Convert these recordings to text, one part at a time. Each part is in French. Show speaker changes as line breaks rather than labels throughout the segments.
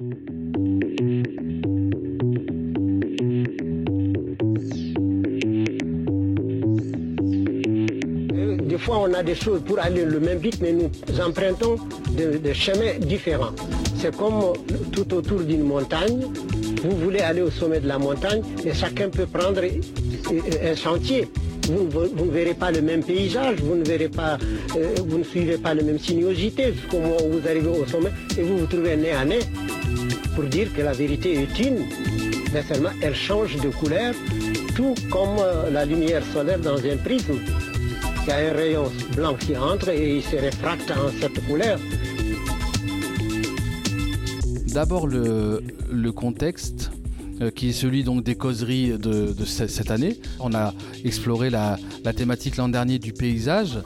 Des fois, on a des choses pour aller le même vite, mais nous empruntons des chemins différents. C'est comme tout autour d'une montagne. Vous voulez aller au sommet de la montagne, et chacun peut prendre un sentier. Vous, ne verrez pas le même paysage, vous ne verrez pas, euh, vous ne suivez pas la même sinuosité jusqu'au moment où vous arrivez au sommet et vous vous trouvez nez à nez pour dire que la vérité est une, mais seulement elle change de couleur, tout comme euh, la lumière solaire dans un prisme. Il y a un rayon blanc qui entre et il se réfracte en cette couleur.
D'abord le, contexte euh, qui est celui donc des causeries de, cette année. On a exploré la, thématique l'an dernier du paysage,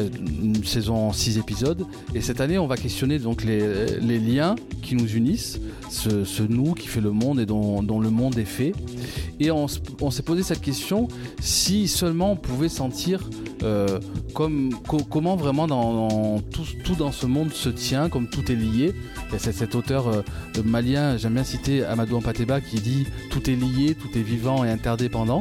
une saison en six épisodes. Et cette année, on va questionner donc les, liens qui nous unissent, ce, nous qui fait le monde et dont, le monde est fait. Et on, s'est posé cette question si seulement on pouvait sentir euh, comme, comment vraiment tout, dans ce monde se tient, comme tout est lié. Y a cet, auteur euh, malien, j'aime bien citer Amadou Ampateba, qui dit Tout est lié, tout est vivant et interdépendant.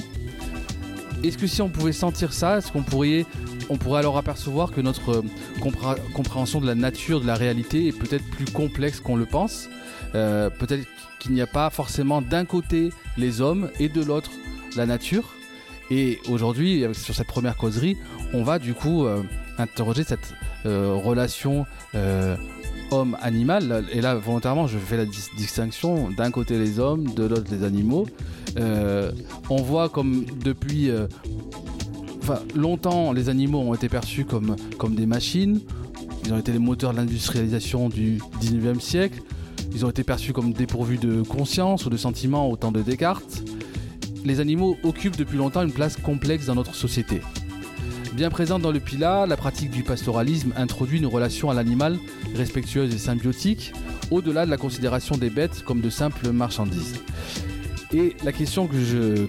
Est-ce que si on pouvait sentir ça, est-ce qu'on pourrait, on pourrait alors apercevoir que notre euh, compréhension de la nature, de la réalité est peut-être plus complexe qu'on le pense? Euh, Peut-être qu'il n'y a pas forcément d'un côté les hommes et de l'autre la nature. Et aujourd'hui, sur cette première causerie, on va du coup interroger cette relation homme-animal. Et là, volontairement, je fais la distinction d'un côté les hommes, de l'autre les animaux. Euh, on voit comme depuis euh, longtemps, les animaux ont été perçus comme, comme des machines. Ils ont été les moteurs de l'industrialisation du 19e siècle. Ils ont été perçus comme dépourvus de conscience ou de sentiments au temps de Descartes. Les animaux occupent depuis longtemps une place complexe dans notre société. Bien présente dans le Pila, la pratique du pastoralisme introduit une relation à l'animal respectueuse et symbiotique, au-delà de la considération des bêtes comme de simples marchandises. Et la question que je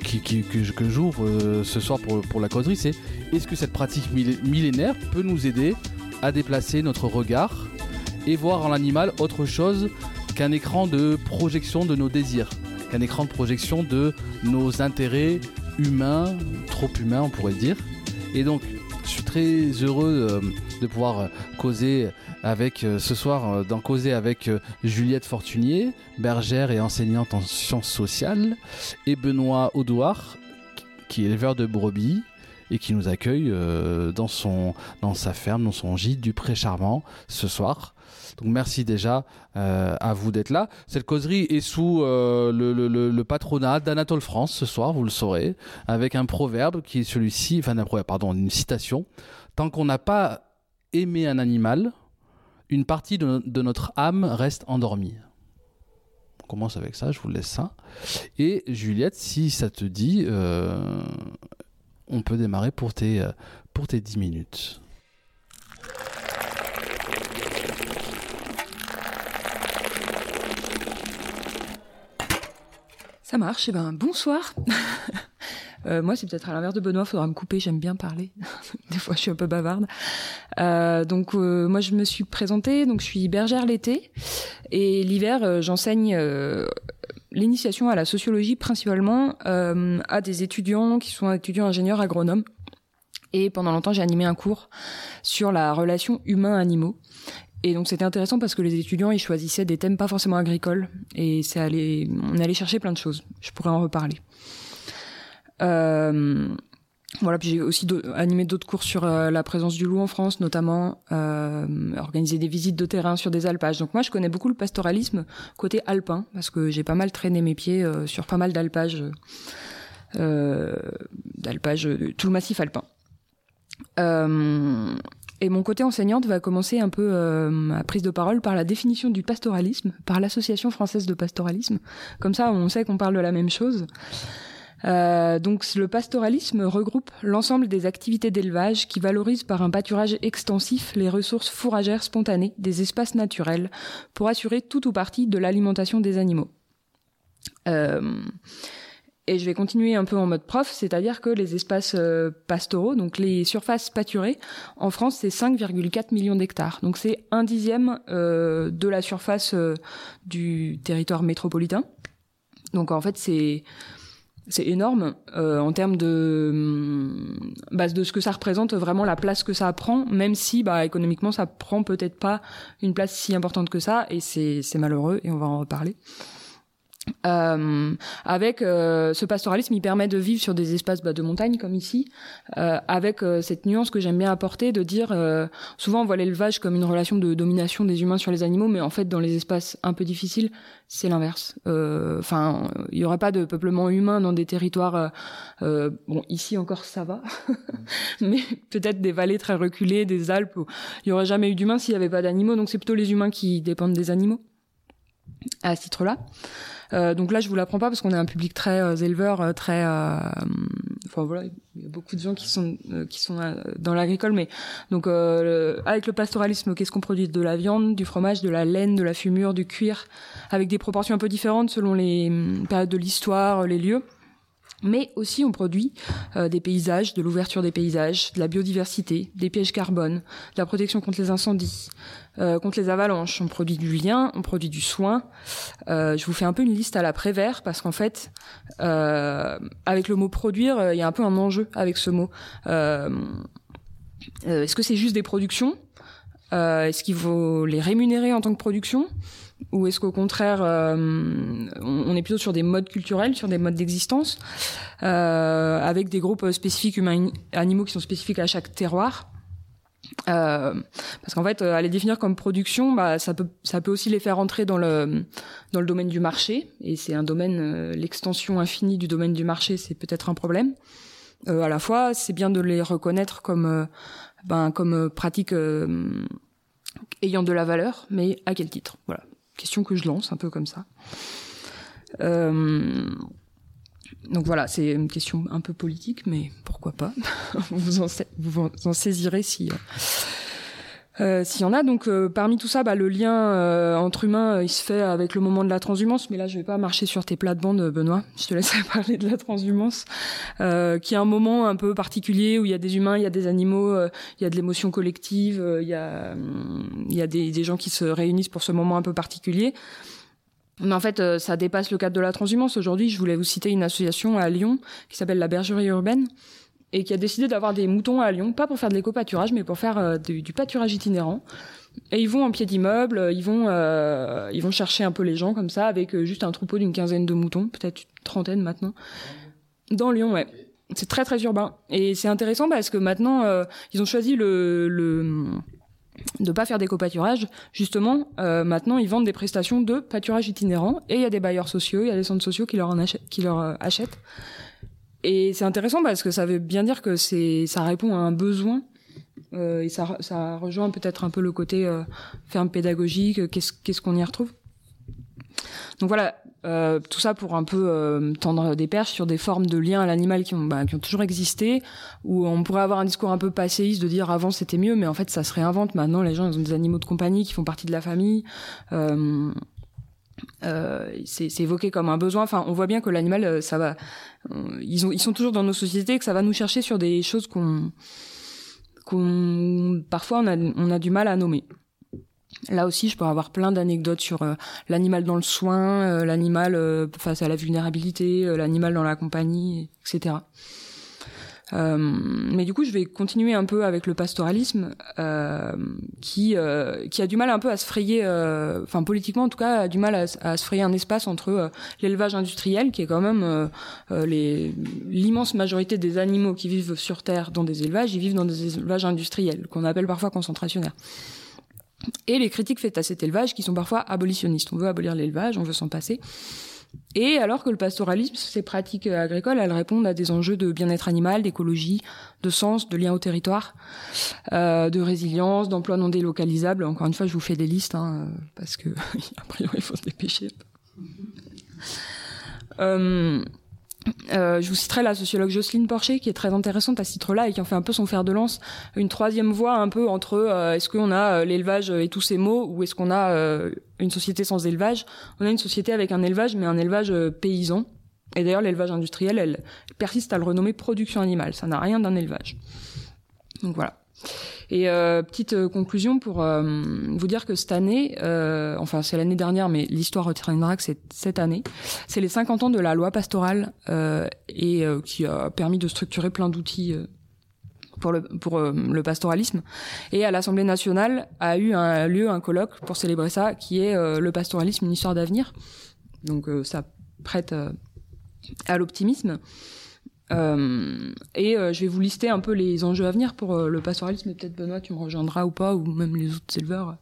j'ouvre euh, ce soir pour, la causerie, c'est est-ce que cette pratique millénaire peut nous aider à déplacer notre regard et voir en l'animal autre chose qu'un écran de projection de nos désirs, qu'un écran de projection de nos intérêts humains, trop humains on pourrait dire. Et donc très heureux euh, de pouvoir euh, causer avec euh, ce soir, d'en causer avec Juliette Fortunier, bergère et enseignante en sciences sociales, et Benoît Audouard, qui est éleveur de brebis et qui nous accueille dans, son, dans sa ferme, dans son gîte du Pré Charmant ce soir. Donc merci déjà euh, à vous d'être là. Cette causerie est sous euh, le, patronat d'Anatole France ce soir, vous le saurez, avec un proverbe qui est celui-ci, enfin un proverbe, pardon, une citation. Tant qu'on n'a pas aimé un animal, une partie de, notre âme reste endormie. On commence avec ça, je vous laisse ça. Et Juliette, si ça te dit, euh, on peut démarrer pour tes, pour tes 10 minutes.
Ça marche, et eh ben bonsoir. Euh, moi, c'est peut-être à l'inverse de Benoît, faudra me couper, j'aime bien parler. Des fois, je suis un peu bavarde. Euh, donc, euh, moi, je me suis présentée, donc je suis bergère l'été. Et l'hiver, j'enseigne l'initiation à la sociologie principalement à des étudiants qui sont étudiants ingénieurs agronomes. Et pendant longtemps, j'ai animé un cours sur la relation humain-animaux. Et donc c'était intéressant parce que les étudiants ils choisissaient des thèmes pas forcément agricoles et c'est allé, on allait chercher plein de choses. Je pourrais en reparler. Euh, voilà, puis j'ai aussi animé d'autres cours sur euh, la présence du loup en France, notamment euh, organiser des visites de terrain sur des alpages. Donc moi, je connais beaucoup le pastoralisme côté alpin parce que j'ai pas mal traîné mes pieds sur pas mal d'alpages, d'alpages, tout le massif alpin. Et mon côté enseignante va commencer un peu euh, ma prise de parole par la définition du pastoralisme, par l'Association française de pastoralisme. Comme ça, on sait qu'on parle de la même chose. Euh, donc le pastoralisme regroupe l'ensemble des activités d'élevage qui valorisent par un pâturage extensif les ressources fourragères spontanées des espaces naturels pour assurer tout ou partie de l'alimentation des animaux. Euh, Et je vais continuer un peu en mode prof, c'est-à-dire que les espaces euh, pastoraux, donc les surfaces pâturées, en France, c'est 5,4 millions d'hectares. Donc c'est un dixième euh, de la surface euh, du territoire métropolitain. Donc en fait, c'est c'est énorme en termes de base de ce que ça représente, vraiment la place que ça prend, même si bah, économiquement ça prend peut-être pas une place si importante que ça, et c'est malheureux, et on va en reparler. Euh, avec euh, ce pastoralisme, il permet de vivre sur des espaces bah, de montagne comme ici, euh, avec euh, cette nuance que j'aime bien apporter de dire, euh, souvent on voit l'élevage comme une relation de domination des humains sur les animaux, mais en fait dans les espaces un peu difficiles, c'est l'inverse. Enfin, il y aurait pas de peuplement humain dans des territoires, bon ici encore ça va, mais peut-être des vallées très reculées, des Alpes où il y aurait jamais eu d'humains s'il y avait pas d'animaux, donc c'est plutôt les humains qui dépendent des animaux à ce titre-là. Euh, donc là, je vous l'apprends pas parce qu'on est un public très euh, éleveur, euh, très. enfin voilà, il y a beaucoup de gens qui sont qui sont dans l'agricole, mais donc avec le pastoralisme, qu'est-ce qu'on produit? De la viande, du fromage, de la laine, de la fumure, du cuir, avec des proportions un peu différentes selon les hum, périodes de l'histoire, les lieux mais aussi on produit euh, des paysages, de l'ouverture des paysages, de la biodiversité, des pièges carbone, de la protection contre les incendies, euh, contre les avalanches. On produit du lien, on produit du soin. Euh, je vous fais un peu une liste à la Prévert parce qu'en fait, avec le mot produire, il y a un peu un enjeu avec ce mot. Est-ce que c'est juste des productions? Est-ce qu'il faut les rémunérer en tant que production? Ou est-ce qu'au contraire, euh, on, est plutôt sur des modes culturels, sur des modes d'existence, euh, avec des groupes spécifiques humains animaux qui sont spécifiques à chaque terroir euh, parce qu'en fait, à les définir comme production, bah, ça peut, ça peut aussi les faire entrer dans le dans le domaine du marché, et c'est un domaine, l'extension infinie du domaine du marché, c'est peut-être un problème. à la fois, c'est bien de les reconnaître comme ben comme pratique ayant de la valeur, mais à quel titre? Voilà question que je lance un peu comme ça. Euh, donc voilà, c'est une question un peu politique, mais pourquoi pas vous, vous en saisirez si euh, s'il y en a. Donc euh, parmi tout ça, bah, le lien euh, entre humains, il se fait avec le moment de la transhumance. Mais là, je vais pas marcher sur tes plates-bandes, Benoît. Je te laisserai parler de la transhumance, qui est un moment un peu particulier où il y a des humains, il y a des animaux, il y a de l'émotion collective, il y a, il y a des, des, gens qui se réunissent pour ce moment un peu particulier. Mais en fait, ça dépasse le cadre de la transhumance. Aujourd'hui, je voulais vous citer une association à Lyon qui s'appelle la Bergerie urbaine, et qui a décidé d'avoir des moutons à Lyon, pas pour faire de l'éco-pâturage, mais pour faire euh, du, pâturage itinérant. Et ils vont en pied d'immeuble, ils vont euh, ils vont chercher un peu les gens comme ça, avec euh, juste un troupeau d'une quinzaine de moutons, peut-être une trentaine maintenant, dans Lyon, ouais. C'est très très urbain et c'est intéressant parce que maintenant ils ont choisi le, le de pas faire d'éco-pâturage. Justement, maintenant ils vendent des prestations de pâturage itinérant et il y a des bailleurs sociaux, il y a des centres sociaux qui leur en achètent, qui leur achètent et c'est intéressant parce que ça veut bien dire que c'est ça répond à un besoin euh, et ça, ça rejoint peut-être un peu le côté euh, ferme pédagogique. Qu'est-ce qu'est-ce qu'on y retrouve Donc voilà, euh, tout ça pour un peu euh, tendre des perches sur des formes de liens à l'animal qui ont bah, qui ont toujours existé. Où on pourrait avoir un discours un peu passéiste de dire avant c'était mieux, mais en fait ça se réinvente. Maintenant les gens ils ont des animaux de compagnie qui font partie de la famille. Euh, euh, c'est évoqué comme un besoin. Enfin, on voit bien que l'animal, euh, ça va. Euh, ils, ont, ils sont toujours dans nos sociétés, que ça va nous chercher sur des choses qu'on, qu'on, parfois on a, on a du mal à nommer. Là aussi, je peux avoir plein d'anecdotes sur l'animal dans le soin, l'animal face à la vulnérabilité, l'animal dans la compagnie, etc. Euh, mais du coup, je vais continuer un peu avec le pastoralisme, euh, qui euh, qui a du mal un peu à se frayer, euh, enfin politiquement en tout cas, a du mal à, se frayer un espace entre euh, l'élevage industriel, qui est quand même les l'immense majorité des animaux qui vivent sur Terre dans des élevages, ils vivent dans des élevages industriels, qu'on appelle parfois concentrationnaires et les critiques faites à cet élevage qui sont parfois abolitionnistes. On veut abolir l'élevage, on veut s'en passer. Et alors que le pastoralisme, ces pratiques agricoles, elles répondent à des enjeux de bien-être animal, d'écologie, de sens, de lien au territoire, euh, de résilience, d'emploi non délocalisable. Encore une fois, je vous fais des listes, hein, parce que a priori, il faut se dépêcher. Euh, euh, je vous citerai la sociologue Jocelyne Porcher qui est très intéressante à ce titre-là et qui en fait un peu son fer de lance, une troisième voie un peu entre euh, est-ce qu'on a euh, l'élevage et tous ces mots ou est-ce qu'on a une société sans élevage? On a une société avec un élevage mais un élevage paysan Et d'ailleurs, l'élevage industriel, elle, persiste à le renommer production animale. Ça n'a rien d'un élevage. Donc voilà. Et euh, petite euh, conclusion pour euh, vous dire que cette année, euh, enfin c'est l'année dernière, mais l'histoire retiendra que c'est cette année, c'est les 50 ans de la loi pastorale et qui a permis de structurer plein d'outils pour le pour le pastoralisme. Et à l'Assemblée nationale a eu un lieu un colloque pour célébrer ça qui est le pastoralisme une histoire d'avenir. Donc ça prête à l'optimisme euh, et euh, je vais vous lister un peu les enjeux à venir pour euh, le pastoralisme. Peut-être Benoît, tu me rejoindras ou pas, ou même les autres éleveurs.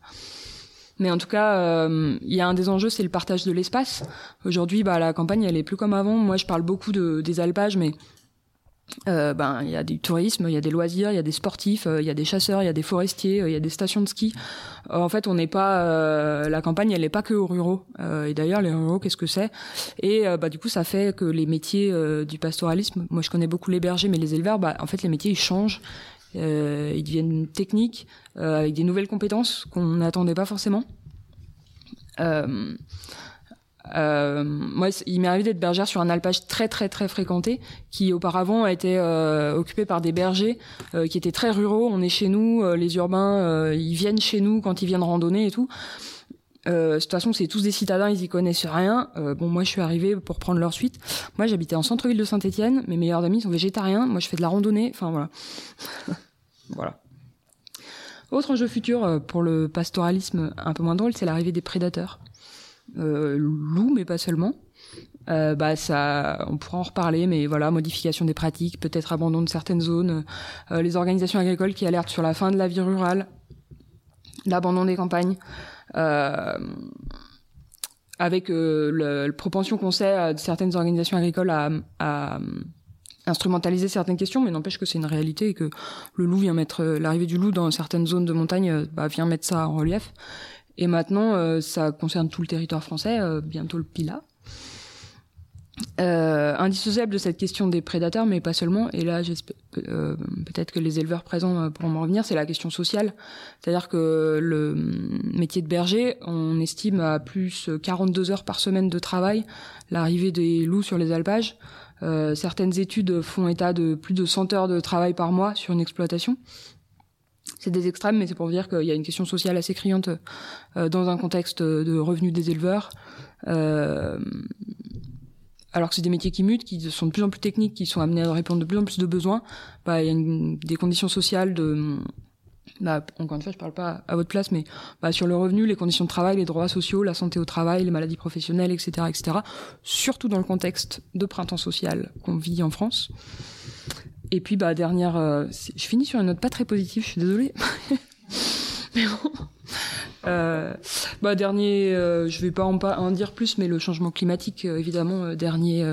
Mais en tout cas, il y a un des enjeux, c'est le partage de l'espace. Aujourd'hui, bah, la campagne, elle est plus comme avant. Moi, je parle beaucoup de, des alpages, mais euh, ben il y a du tourisme, il y a des loisirs, il y a des sportifs, euh, il y a des chasseurs, il y a des forestiers, euh, il y a des stations de ski. en fait, on n'est pas la campagne, elle n'est pas que aux ruraux. et d'ailleurs, les ruraux, qu'est-ce que c'est? Et bah du coup, ça fait que les métiers du pastoralisme, moi je connais beaucoup les bergers, mais les éleveurs, bah en fait les métiers ils changent. ils deviennent techniques avec des nouvelles compétences qu'on n'attendait pas forcément. Euh, moi, il m'est arrivé d'être bergère sur un alpage très très très fréquenté, qui auparavant été euh, occupé par des bergers euh, qui étaient très ruraux. On est chez nous, euh, les urbains, euh, ils viennent chez nous quand ils viennent randonner et tout. de toute façon, c'est tous des citadins, ils y connaissent rien. bon, moi, je suis arrivée pour prendre leur suite. Moi, j'habitais en centre-ville de Saint-Étienne. Mes meilleurs amis sont végétariens. Moi, je fais de la randonnée. Enfin, voilà. voilà. Autre enjeu futur pour le pastoralisme un peu moins drôle, c'est l'arrivée des prédateurs euh, loup, mais pas seulement. Euh, bah on pourra en reparler, mais voilà, modification des pratiques, peut-être abandon de certaines zones, euh, les organisations agricoles qui alertent sur la fin de la vie rurale, l'abandon des campagnes, euh, avec euh, la propension qu'on sait de certaines organisations agricoles à, à instrumentaliser certaines questions, mais n'empêche que c'est une réalité et que le loup vient mettre l'arrivée du loup dans certaines zones de montagne, bah, vient mettre ça en relief. Et maintenant, euh, ça concerne tout le territoire français, euh, bientôt le PILA. Euh, indissociable de cette question des prédateurs, mais pas seulement. Et là, euh, peut-être que les éleveurs présents pourront me revenir. C'est la question sociale, c'est-à-dire que le métier de berger, on estime à plus 42 heures par semaine de travail l'arrivée des loups sur les alpages. Euh, certaines études font état de plus de 100 heures de travail par mois sur une exploitation c'est des extrêmes, mais c'est pour dire qu'il y a une question sociale assez criante euh, dans un contexte de revenus des éleveurs. Euh, alors que c'est des métiers qui mutent, qui sont de plus en plus techniques, qui sont amenés à répondre de plus en plus de besoins, bah, il y a des conditions sociales de... Bah, encore une fois, je parle pas à votre place, mais bah, sur le revenu, les conditions de travail, les droits sociaux, la santé au travail, les maladies professionnelles, etc., etc. Surtout dans le contexte de printemps social qu'on vit en France. Et puis, bah, dernière, euh, je finis sur une note pas très positive, je suis désolée. mais bon. Euh, bah, dernier, euh, je vais pas en, dire plus, mais le changement climatique, euh, évidemment, dernier,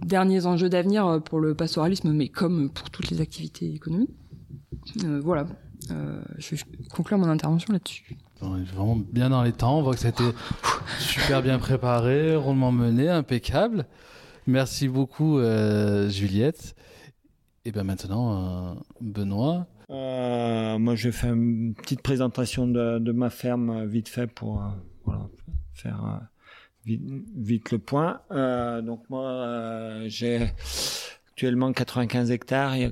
derniers enjeux d'avenir pour le pastoralisme, mais comme pour toutes les activités économiques. voilà. je vais conclure mon intervention là-dessus.
On est vraiment bien dans les temps. On voit que c'était super bien préparé, rondement mené, impeccable. Merci beaucoup, Juliette. Et bien maintenant, euh, Benoît.
Euh, moi, je faire une petite présentation de, ma ferme euh, vite fait pour faire vite, vite, le point. donc moi, j'ai actuellement 95 hectares. A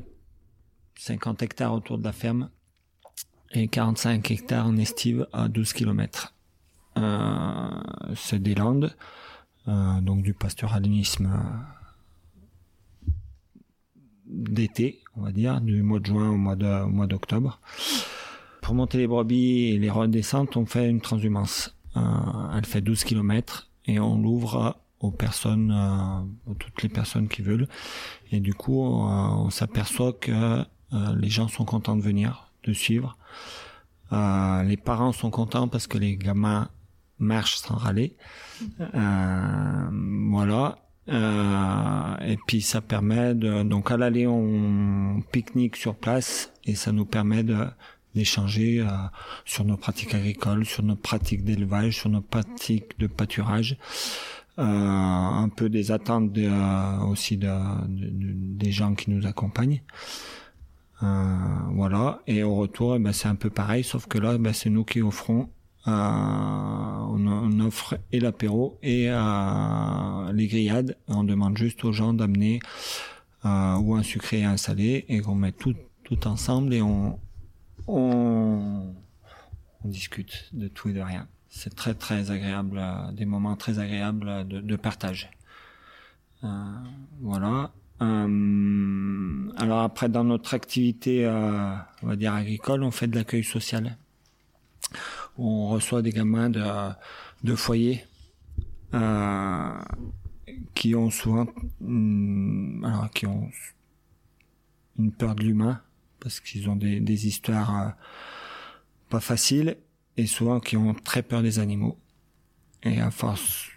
50 hectares autour de la ferme et 45 hectares en estive à 12 km. C'est des landes, donc du pastoralisme d'été, on va dire, du mois de juin au mois de, mois d'octobre. Pour monter les brebis et les redescentes, on fait une transhumance. Euh, elle fait 12 km et on l'ouvre aux personnes, euh, toutes les personnes qui veulent. Et du coup, euh, on s'aperçoit que les gens sont contents de venir, de suivre. les parents sont contents parce que les gamins marchent sans râler. voilà. Euh, et puis ça permet de donc à l'aller on pique-nique sur place et ça nous permet d'échanger euh, sur nos pratiques agricoles, sur nos pratiques d'élevage, sur nos pratiques de pâturage, euh, un peu des attentes de, euh, aussi de, des gens qui nous accompagnent. Euh, voilà. Et au retour, eh ben, c'est un peu pareil, sauf que là, eh ben, c'est nous qui offrons on, offre et l'apéro et les grillades. On demande juste aux gens d'amener ou un sucré et un salé et qu'on met tout, tout ensemble et on, on, discute de tout et de rien. C'est très très agréable, des moments très agréables de, partage. Euh, voilà. Euh, alors après, dans notre activité, euh, on va dire agricole, on fait de l'accueil social. On reçoit des gamins de, de foyers euh, qui ont souvent, hum, alors qui ont une peur de l'humain parce qu'ils ont des, des histoires euh, pas faciles et souvent qui ont très peur des animaux. Et à force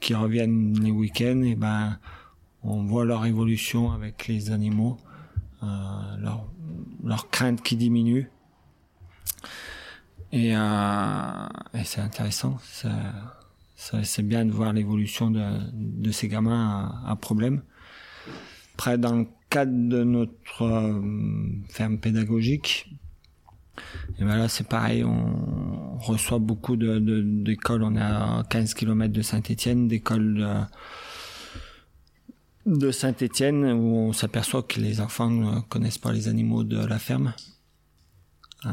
qui reviennent les week-ends, et ben on voit leur évolution avec les animaux, euh, leur, leur crainte qui diminue. Et, euh, et c'est intéressant. C'est bien de voir l'évolution de, de, ces gamins à, à, problème. Après, dans le cadre de notre euh, ferme pédagogique, et ben là, c'est pareil, on reçoit beaucoup d'écoles. De, on est à 15 km de Saint-Etienne, d'écoles de, de Saint-Etienne où on s'aperçoit que les enfants ne connaissent pas les animaux de la ferme. Euh,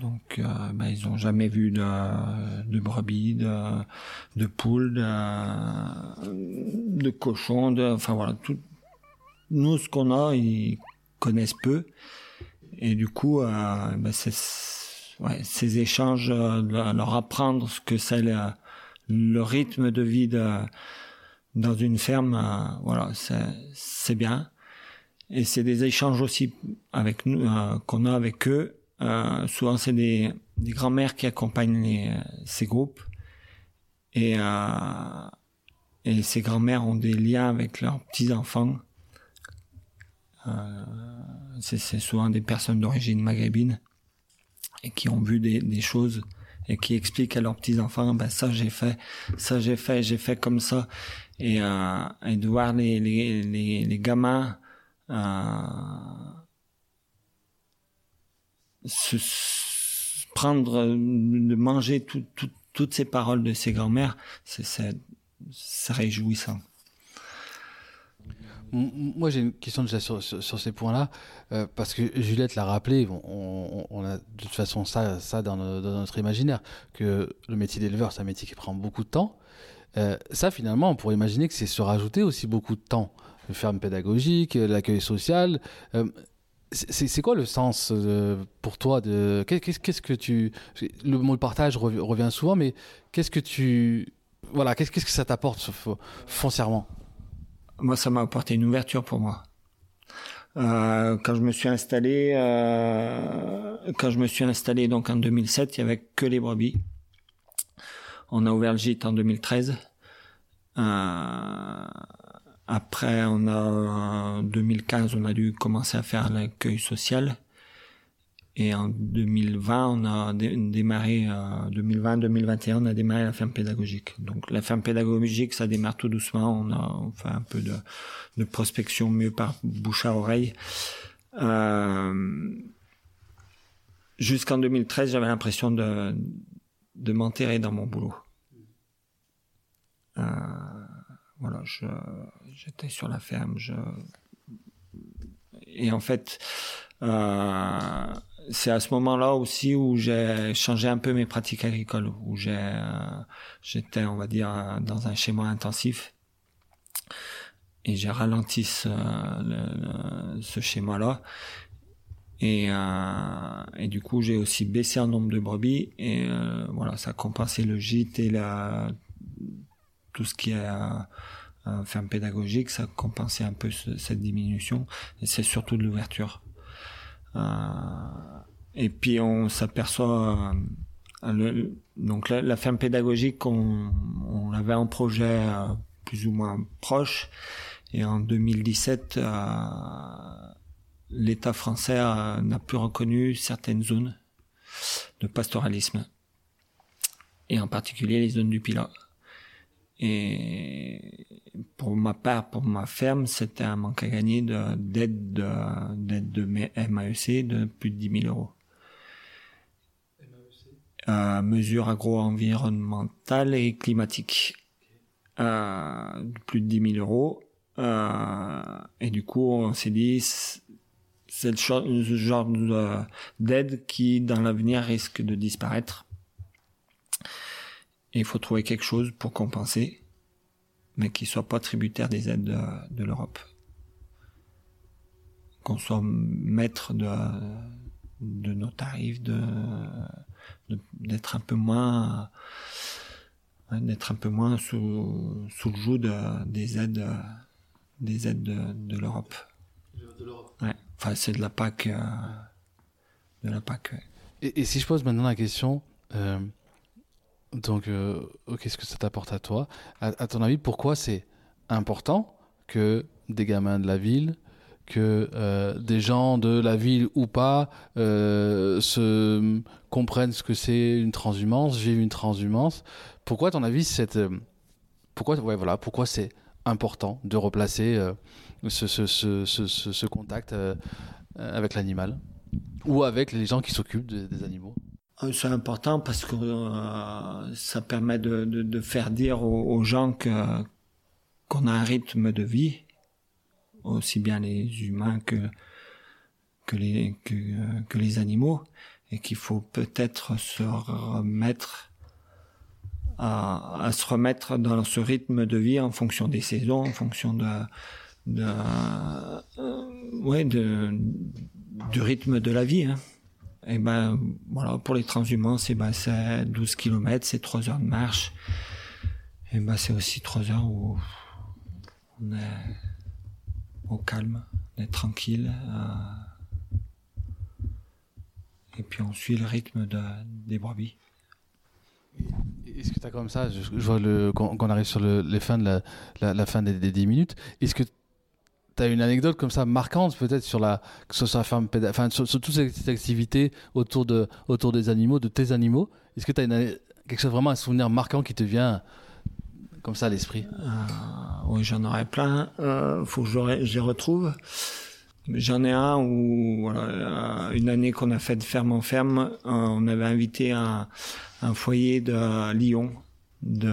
donc, euh, ben, ils n'ont jamais vu de, brebis, de, poules, de, cochons, enfin voilà, tout. Nous, ce qu'on a, ils connaissent peu. Et du coup, euh, ouais, ces échanges, euh, leur apprendre ce que c'est le, rythme de vie dans une ferme, voilà, c'est bien. Et c'est des échanges aussi qu'on a avec eux. Euh, souvent, c'est des, des grands-mères qui accompagnent les, ces groupes. Et, et ces grands-mères ont des liens avec leurs petits-enfants. Euh, c'est souvent des personnes d'origine maghrébine et qui ont vu des, des, choses et qui expliquent à leurs petits enfants ben ça j'ai fait ça j'ai fait j'ai fait comme ça et, euh, et de voir les les, les, les gamins euh, se, prendre de manger tout, tout, toutes ces paroles de ces grands-mères c'est réjouissant
moi, j'ai une question déjà sur, ces points-là, euh, parce que Juliette l'a rappelé, on, a de toute façon ça, dans, notre imaginaire, que le métier d'éleveur, c'est un métier qui prend beaucoup de temps. Euh, ça, finalement, on pourrait imaginer que c'est se rajouter aussi beaucoup de temps. Le ferme pédagogique, l'accueil social. Euh, c'est quoi le sens euh, pour toi de qu'est-ce que tu le mot partage revient souvent mais qu'est-ce que tu voilà qu'est-ce que ça t'apporte foncièrement?
Moi, ça m'a apporté une ouverture pour moi. Euh, quand je me suis installé, euh, quand je me suis installé donc en 2007, il y avait que les brebis. On a ouvert le gîte en 2013. Euh, après, on a en 2015, on a dû commencer à faire l'accueil social. Et en 2020, on a démarré, 2020-2021, on a démarré la ferme pédagogique. Donc la ferme pédagogique, ça démarre tout doucement. On a fait un peu de, de prospection mieux par bouche à oreille. Euh, Jusqu'en 2013, j'avais l'impression de, de m'enterrer dans mon boulot. Euh, voilà, j'étais sur la ferme. Et en fait, euh, c'est à ce moment-là aussi où j'ai changé un peu mes pratiques agricoles, où j'ai, euh, j'étais, on va dire, dans un schéma intensif, et j'ai ralenti ce, schéma-là. Et, euh, du coup, j'ai aussi baissé un nombre de brebis, et euh, voilà, ça compensé le gîte et la, tout ce qui est euh, ferme pédagogique, ça a compensé un peu cette diminution, et c'est surtout de l'ouverture. Euh, et puis on s'aperçoit euh, donc la, ferme pédagogique, on, on avait un projet euh, plus ou moins proche. Et en 2017, l'État français n'a plus reconnu certaines zones de pastoralisme, et en particulier les zones du Pilat. Et pour ma part, pour ma ferme, c'était un manque à gagner d'aide de, d'aide de, de MAEC de plus de 10 000 euros. euh, mesures agro-environnementales et climatiques. Euh, plus de 10 000 euros. Euh, et du coup, on s'est dit, c'est le genre d'aide qui, dans l'avenir, risque de disparaître. Et il faut trouver quelque chose pour compenser, mais qui soit pas tributaire des aides de, de l'Europe. Qu'on soit maître de, de nos tarifs, de d'être un peu moins d'être un peu moins sous, sous le joug de, des aides des aides de, de l'Europe. De l'Europe. Ouais. Enfin, c'est de la PAC. Euh, de la PAC. Ouais.
Et, et, si je pose maintenant la question, euh, donc, euh, qu'est-ce que ça t'apporte à toi. À, ton avis, pourquoi c'est important que des gamins de la ville que euh, des gens de la ville ou pas euh, se comprennent ce que c'est une transhumance, vivent une transhumance? Pourquoi, à ton avis, cette, euh, pourquoi, voilà, pourquoi c'est important de replacer euh, ce, contact euh, avec l'animal? Ou avec les gens qui s'occupent de, des animaux?
C'est important parce que ça permet de, faire dire aux, gens qu'on a un rythme de vie aussi bien les humains que que les animaux et qu'il faut peut-être se remettre à, se remettre dans ce rythme de vie en fonction des saisons, en fonction euh, de du rythme de la vie. Hein. Et ben voilà pour les transhumants c'est ben c'est 12 km, c'est 3 heures de marche. Et ben c'est aussi 3 heures où on est au calme, d'être tranquille. Euh, et puis on suit le rythme de, des brebis.
Est-ce que tu as comme ça, je, vois le, quand, quand, on arrive sur le, les de la fin des, des 10 minutes, est-ce que tu as une anecdote comme ça marquante peut-être sur la que ce soit ferme enfin sur, sur toutes ces activités autour de autour des animaux de tes animaux est-ce que tu as quelque chose vraiment un souvenir marquant qui te vient comme ça à l'esprit?
Euh, Oui, j'en aurais plein. Euh, faut que les retrouve. J'en ai un où voilà, une année qu'on a fait de ferme en ferme, euh, on avait invité un, foyer de Lyon de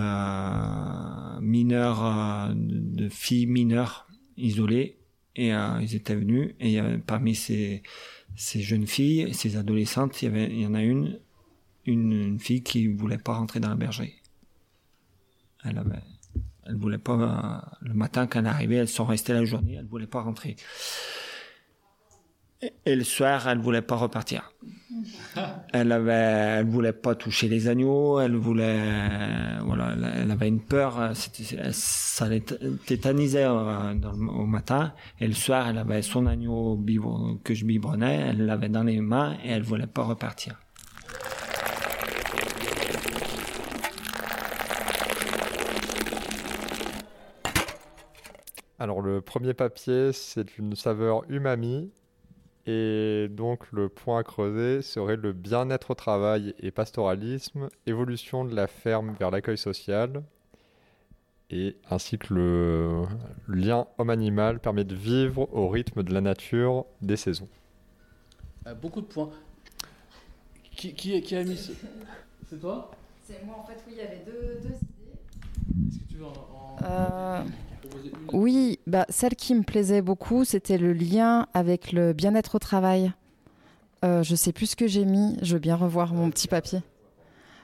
mineurs, euh, de filles mineures isolées et euh, ils étaient venus et avait, parmi ces, ces jeunes filles, ces adolescentes, il y, avait, il y en a une, une, une fille qui voulait pas rentrer dans la bergerie. Elle avait, elle voulait pas, euh, le matin quand elle arrivait, elles sont restées la journée, elle voulait pas rentrer. Et, le soir, elle voulait pas repartir. Elle avait, elle voulait pas toucher les agneaux, elle voulait, voilà, elle avait une peur, ça les tétanisait euh, au matin. Et le soir, elle avait son agneau que je biberonnais, elle l'avait dans les mains et elle voulait pas repartir.
Alors le premier papier, c'est une saveur umami. Et donc le point à creuser serait le bien-être au travail et pastoralisme, évolution de la ferme vers l'accueil social, et ainsi que le lien homme-animal permet de vivre au rythme de la nature des saisons.
Euh, beaucoup de points. Qui, qui, qui a mis ce... C'est toi?
C'est moi en fait, oui, il y avait deux, deux idées.
Est-ce que tu veux en... en...
Euh... Oui, bah, celle qui me plaisait beaucoup, c'était le lien avec le bien-être au travail. Euh, je sais plus ce que j'ai mis, je veux bien revoir mon petit papier.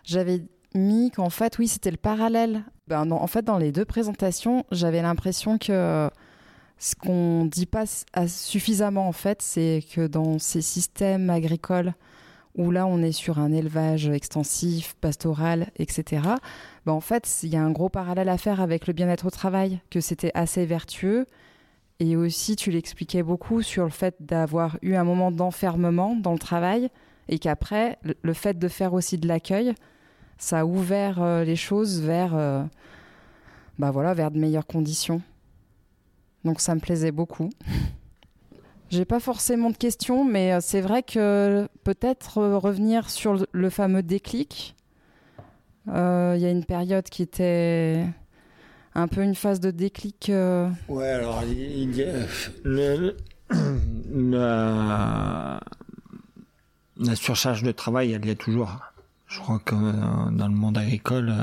J'avais mis qu'en fait, oui, c'était le parallèle. Ben, en fait, dans les deux présentations, j'avais l'impression que ce qu'on dit pas suffisamment, en fait, c'est que dans ces systèmes agricoles où là on est sur un élevage extensif, pastoral, etc. Ben en fait, il y a un gros parallèle à faire avec le bien-être au travail, que c'était assez vertueux. Et aussi, tu l'expliquais beaucoup sur le fait d'avoir eu un moment d'enfermement dans le travail et qu'après, le fait de faire aussi de l'accueil, ça a ouvert euh, les choses vers, euh, bah voilà, vers de meilleures conditions. Donc ça me plaisait beaucoup. J'ai pas forcément de questions, mais c'est vrai que peut-être revenir sur le fameux déclic. Il euh, y a une période qui était un peu une phase de déclic. Euh...
Ouais, alors il y a le, la, surcharge de travail, elle y est toujours. Je crois que dans le monde agricole,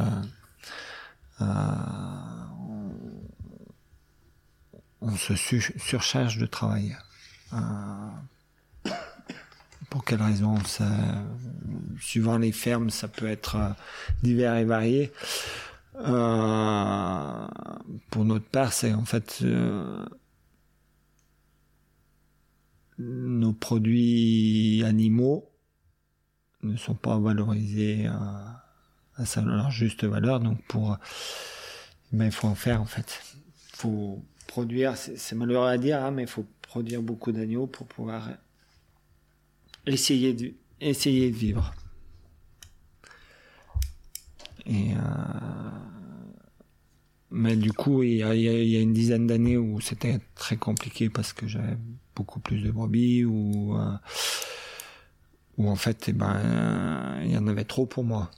on se surcharge de travail. Pour quelles raisons Suivant les fermes, ça peut être divers et varié. Euh, pour notre part, c'est en fait euh, nos produits animaux ne sont pas valorisés à, leur juste valeur. Donc pour, ben, il faut en faire en fait. Faut produire, c'est malheureux à dire, hein, mais il faut produire beaucoup d'agneaux pour pouvoir essayer de, essayer de vivre. Et euh, mais du coup, il y a, il y a une dizaine d'années où c'était très compliqué parce que j'avais beaucoup plus de brebis ou euh, en fait, eh ben, il y en avait trop pour moi.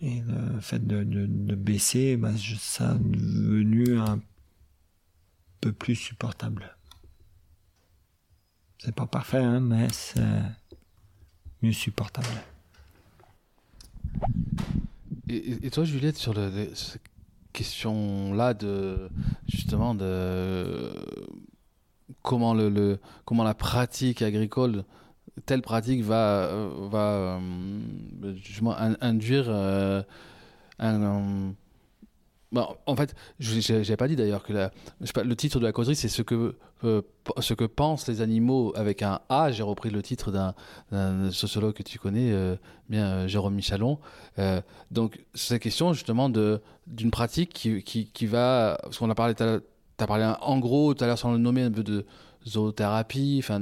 Et le fait de, de, baisser, ben, ça est devenu un peu plus supportable. C'est pas parfait, hein, mais c'est mieux supportable.
Et, toi, Juliette, sur cette question-là de justement de comment la pratique agricole telle pratique va euh, induire euh, un en fait, je n'avais pas dit d'ailleurs que le titre de la causerie, c'est ce que, euh, ce que pensent les animaux avec un A. J'ai repris le titre d'un sociologue que tu connais euh, bien, euh, Jérôme Michalon. donc, c'est la question justement d'une pratique qui, qui, qui, va. Parce qu'on a parlé, tu as parlé en gros tout à l'heure sans le nommer un peu de zoothérapie. Enfin,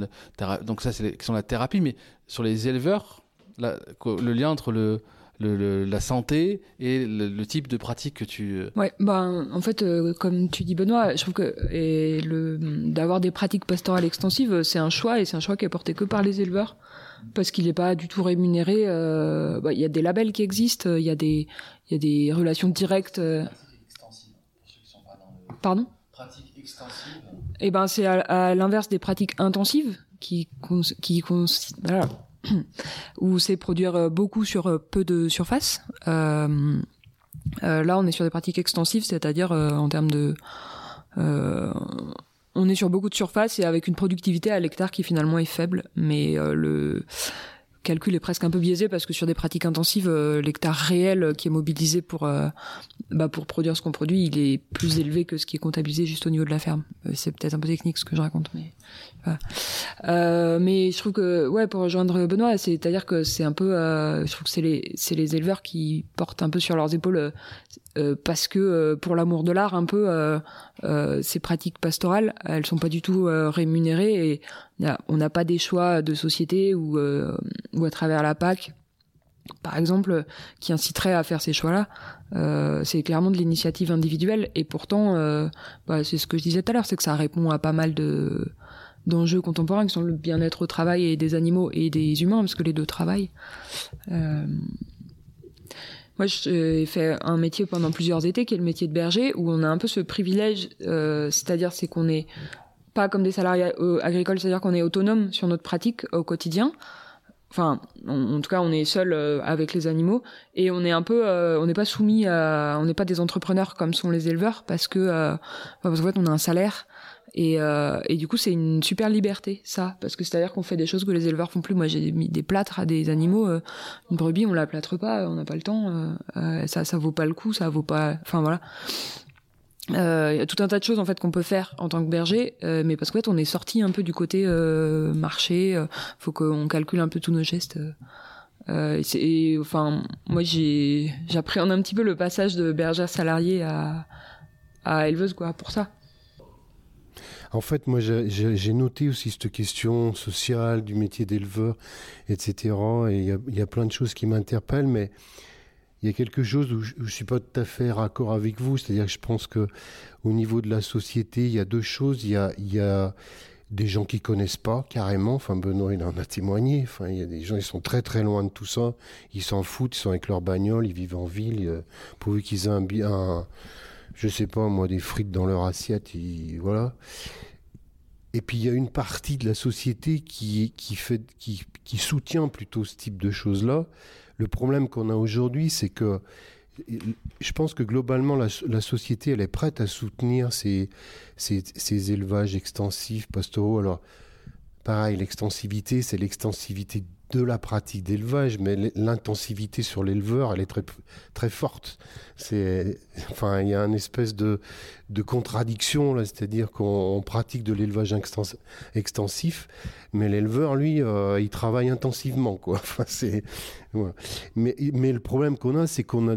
donc, ça, c'est question de la thérapie. Mais sur les éleveurs, le lien entre le le, la santé et le, type de pratique que tu. Euh,
ouais, ben en fait, euh, comme tu dis Benoît, je trouve que et le d'avoir des pratiques pastorales extensives, c'est un choix et c'est un choix qui est porté que par les éleveurs parce qu'il n'est pas du tout rémunéré. Euh, bah, il y a des labels qui existent, il y a des il y a des relations directes. Pardon. Pratique extensive. Et eh ben c'est à, l'inverse des pratiques intensives qui qui voilà où c'est produire euh, beaucoup sur euh, peu de surface. Euh, là, on est sur des pratiques extensives, c'est-à-dire en termes de on est sur beaucoup de surface et avec une productivité à l'hectare qui finalement est faible, mais le calcul est presque un peu biaisé parce que sur des pratiques intensives, l'hectare réel qui est mobilisé pour bah, pour produire ce qu'on produit, il est plus élevé que ce qui est comptabilisé juste au niveau de la ferme. C'est peut-être un peu technique ce que je raconte, mais euh, mais je trouve que, ouais, pour rejoindre Benoît, c'est-à-dire que c'est un peu, euh, je trouve que c'est les, c'est les éleveurs qui portent un peu sur leurs épaules, euh, parce que pour l'amour de l'art, un peu, ces pratiques pastorales, elles sont pas du tout rémunérées et on n'a pas des choix de société ou, ou à travers la PAC par exemple, qui inciterait à faire ces choix-là, c'est clairement de l'initiative individuelle. Et pourtant, bah, c'est ce que je disais tout à l'heure, c'est que ça répond à pas mal de, d'enjeux contemporains qui sont le bien-être au travail et des animaux et des humains, parce que les deux travaillent. Euh... Moi, j'ai fait un métier pendant plusieurs étés, qui est le métier de berger, où on a un peu ce privilège, euh, c'est-à-dire c'est qu'on est pas comme des salariés euh, agricoles, c'est-à-dire qu'on est autonome sur notre pratique au quotidien. Enfin, en, tout cas, on est seul euh, avec les animaux et on est un peu, euh, on n'est pas soumis à, on n'est pas des entrepreneurs comme sont les éleveurs parce que, euh, parce qu'en fait, on a un salaire et, euh, et du coup, c'est une super liberté, ça, parce que c'est-à-dire qu'on fait des choses que les éleveurs font plus. Moi, j'ai mis des plâtres à des animaux. Euh, une brebis, on la plâtre pas, on n'a pas le temps. Euh, ça, ça vaut pas le coup, ça vaut pas. Enfin voilà. Il y a tout un tas de choses en fait qu'on peut faire en tant que berger, mais parce qu'en fait, on est sorti un peu du côté marché. faut qu'on calcule un peu tous nos gestes. Et, enfin, moi, j'ai j'appréhende un petit peu le passage de bergère salariée à, à éleveuse, quoi, pour ça.
En fait, moi, j'ai noté aussi cette question sociale du métier d'éleveur, etc. Et il y, a plein de choses qui m'interpellent, mais il y a quelque chose où je ne suis pas tout à fait raccord avec vous. C'est-à-dire que je pense que au niveau de la société, il y a deux choses. Il y a, des gens qui connaissent pas carrément. Enfin, Benoît, il en a témoigné. Enfin, il y a des gens, ils sont très très loin de tout ça. Ils s'en foutent. Ils sont avec leur bagnole. Ils vivent en ville. Pourvu qu'ils aient un, un je sais pas moi, des frites dans leur assiette, voilà. Et puis il y a une partie de la société qui, qui, soutient plutôt ce type de choses-là. Le problème qu'on a aujourd'hui, c'est que je pense que globalement, la, la, société, elle est prête à soutenir ces, ces, ces élevages extensifs, pastoraux. Alors, pareil, l'extensivité, c'est l'extensivité de la pratique d'élevage, mais l'intensivité sur l'éleveur, elle est très, très forte. C'est, enfin, il y a une espèce de, de contradiction là, c'est-à-dire qu'on pratique de l'élevage extensif, mais l'éleveur, lui, euh, il travaille intensivement, quoi. Enfin, c'est, mais, mais le problème qu'on a, c'est qu'on a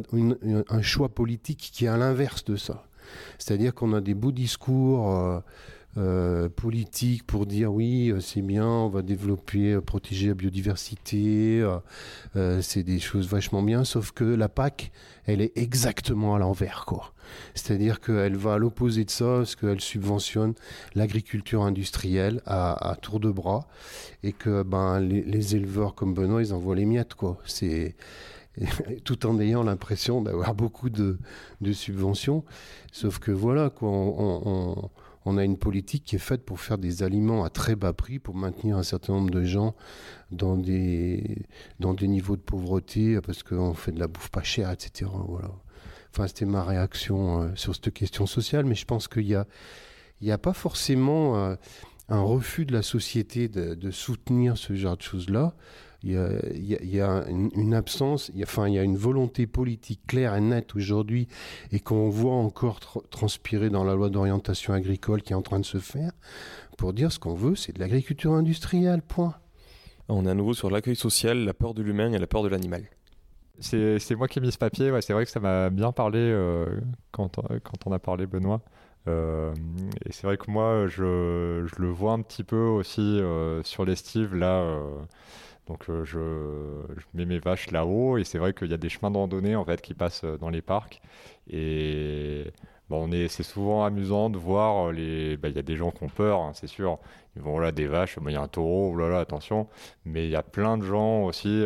un choix politique qui est à l'inverse de ça. C'est-à-dire qu'on a des beaux discours. Euh, euh, politique pour dire oui, euh, c'est bien, on va développer, euh, protéger la biodiversité, c'est des choses vachement bien, sauf que la PAC, elle est exactement à l'envers, quoi. C'est-à-dire qu'elle va à l'opposé de ça, parce qu'elle subventionne l'agriculture industrielle à, tour de bras, et que ben, les, éleveurs comme Benoît, ils envoient les miettes, quoi. C'est tout en ayant l'impression d'avoir beaucoup de, subventions. Sauf que voilà, quoi, a une politique qui est faite pour faire des aliments à très bas prix, pour maintenir un certain nombre de gens dans des, dans des niveaux de pauvreté, parce qu'on fait de la bouffe pas chère, etc. Voilà. Enfin, c'était ma réaction euh, sur cette question sociale, mais je pense qu'il n'y a, a pas forcément euh, un refus de la société de soutenir ce genre de choses-là il y a, une, absence, il y a, enfin, il y a une volonté politique claire et nette aujourd'hui et qu'on voit encore transpirer dans la loi d'orientation agricole qui est en train de se faire pour dire ce qu'on veut, c'est de l'agriculture industrielle, point.
On est à nouveau sur l'accueil social, la peur de l'humain et la peur de l'animal.
C'est moi qui ai mis ce papier, ouais, c'est vrai que ça m'a bien parlé euh, quand, quand on a parlé Benoît. Euh, et c'est vrai que moi, je, je, le vois un petit peu aussi euh, sur l'estive, là donc euh, je, mets mes vaches là-haut et c'est vrai qu'il y a des chemins de randonnée en fait qui passent euh, dans les parcs et bon, on est, c'est souvent amusant de voir euh, les. Bah, il y a des gens qui ont peur, hein, c'est sûr. Ils vont là des vaches, il y a un taureau, là attention. Mais il y a plein de gens aussi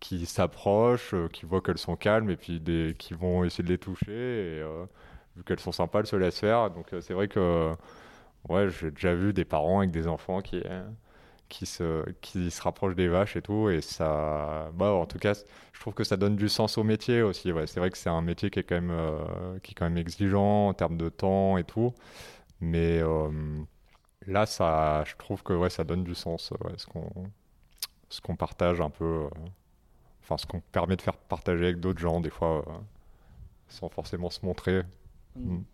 qui s'approchent, qui voient qu'elles sont calmes et puis qui vont essayer de les toucher. Vu qu'elles sont sympas, elles se laissent faire. Donc c'est vrai que ouais, j'ai déjà vu des parents avec des enfants qui qui se, qui se rapproche des vaches et tout. Et ça, bah, en tout cas, je trouve que ça donne du sens au métier aussi. Ouais. C'est vrai que c'est un métier qui est, quand même, euh, qui est quand même exigeant en termes de temps et tout. Mais euh, là, ça, je trouve que ouais, ça donne du sens. ce qu'on ce qu'on partage un peu. Euh, enfin, ce qu'on permet de faire partager avec d'autres gens, des fois, sans forcément se montrer. Mm. Mm.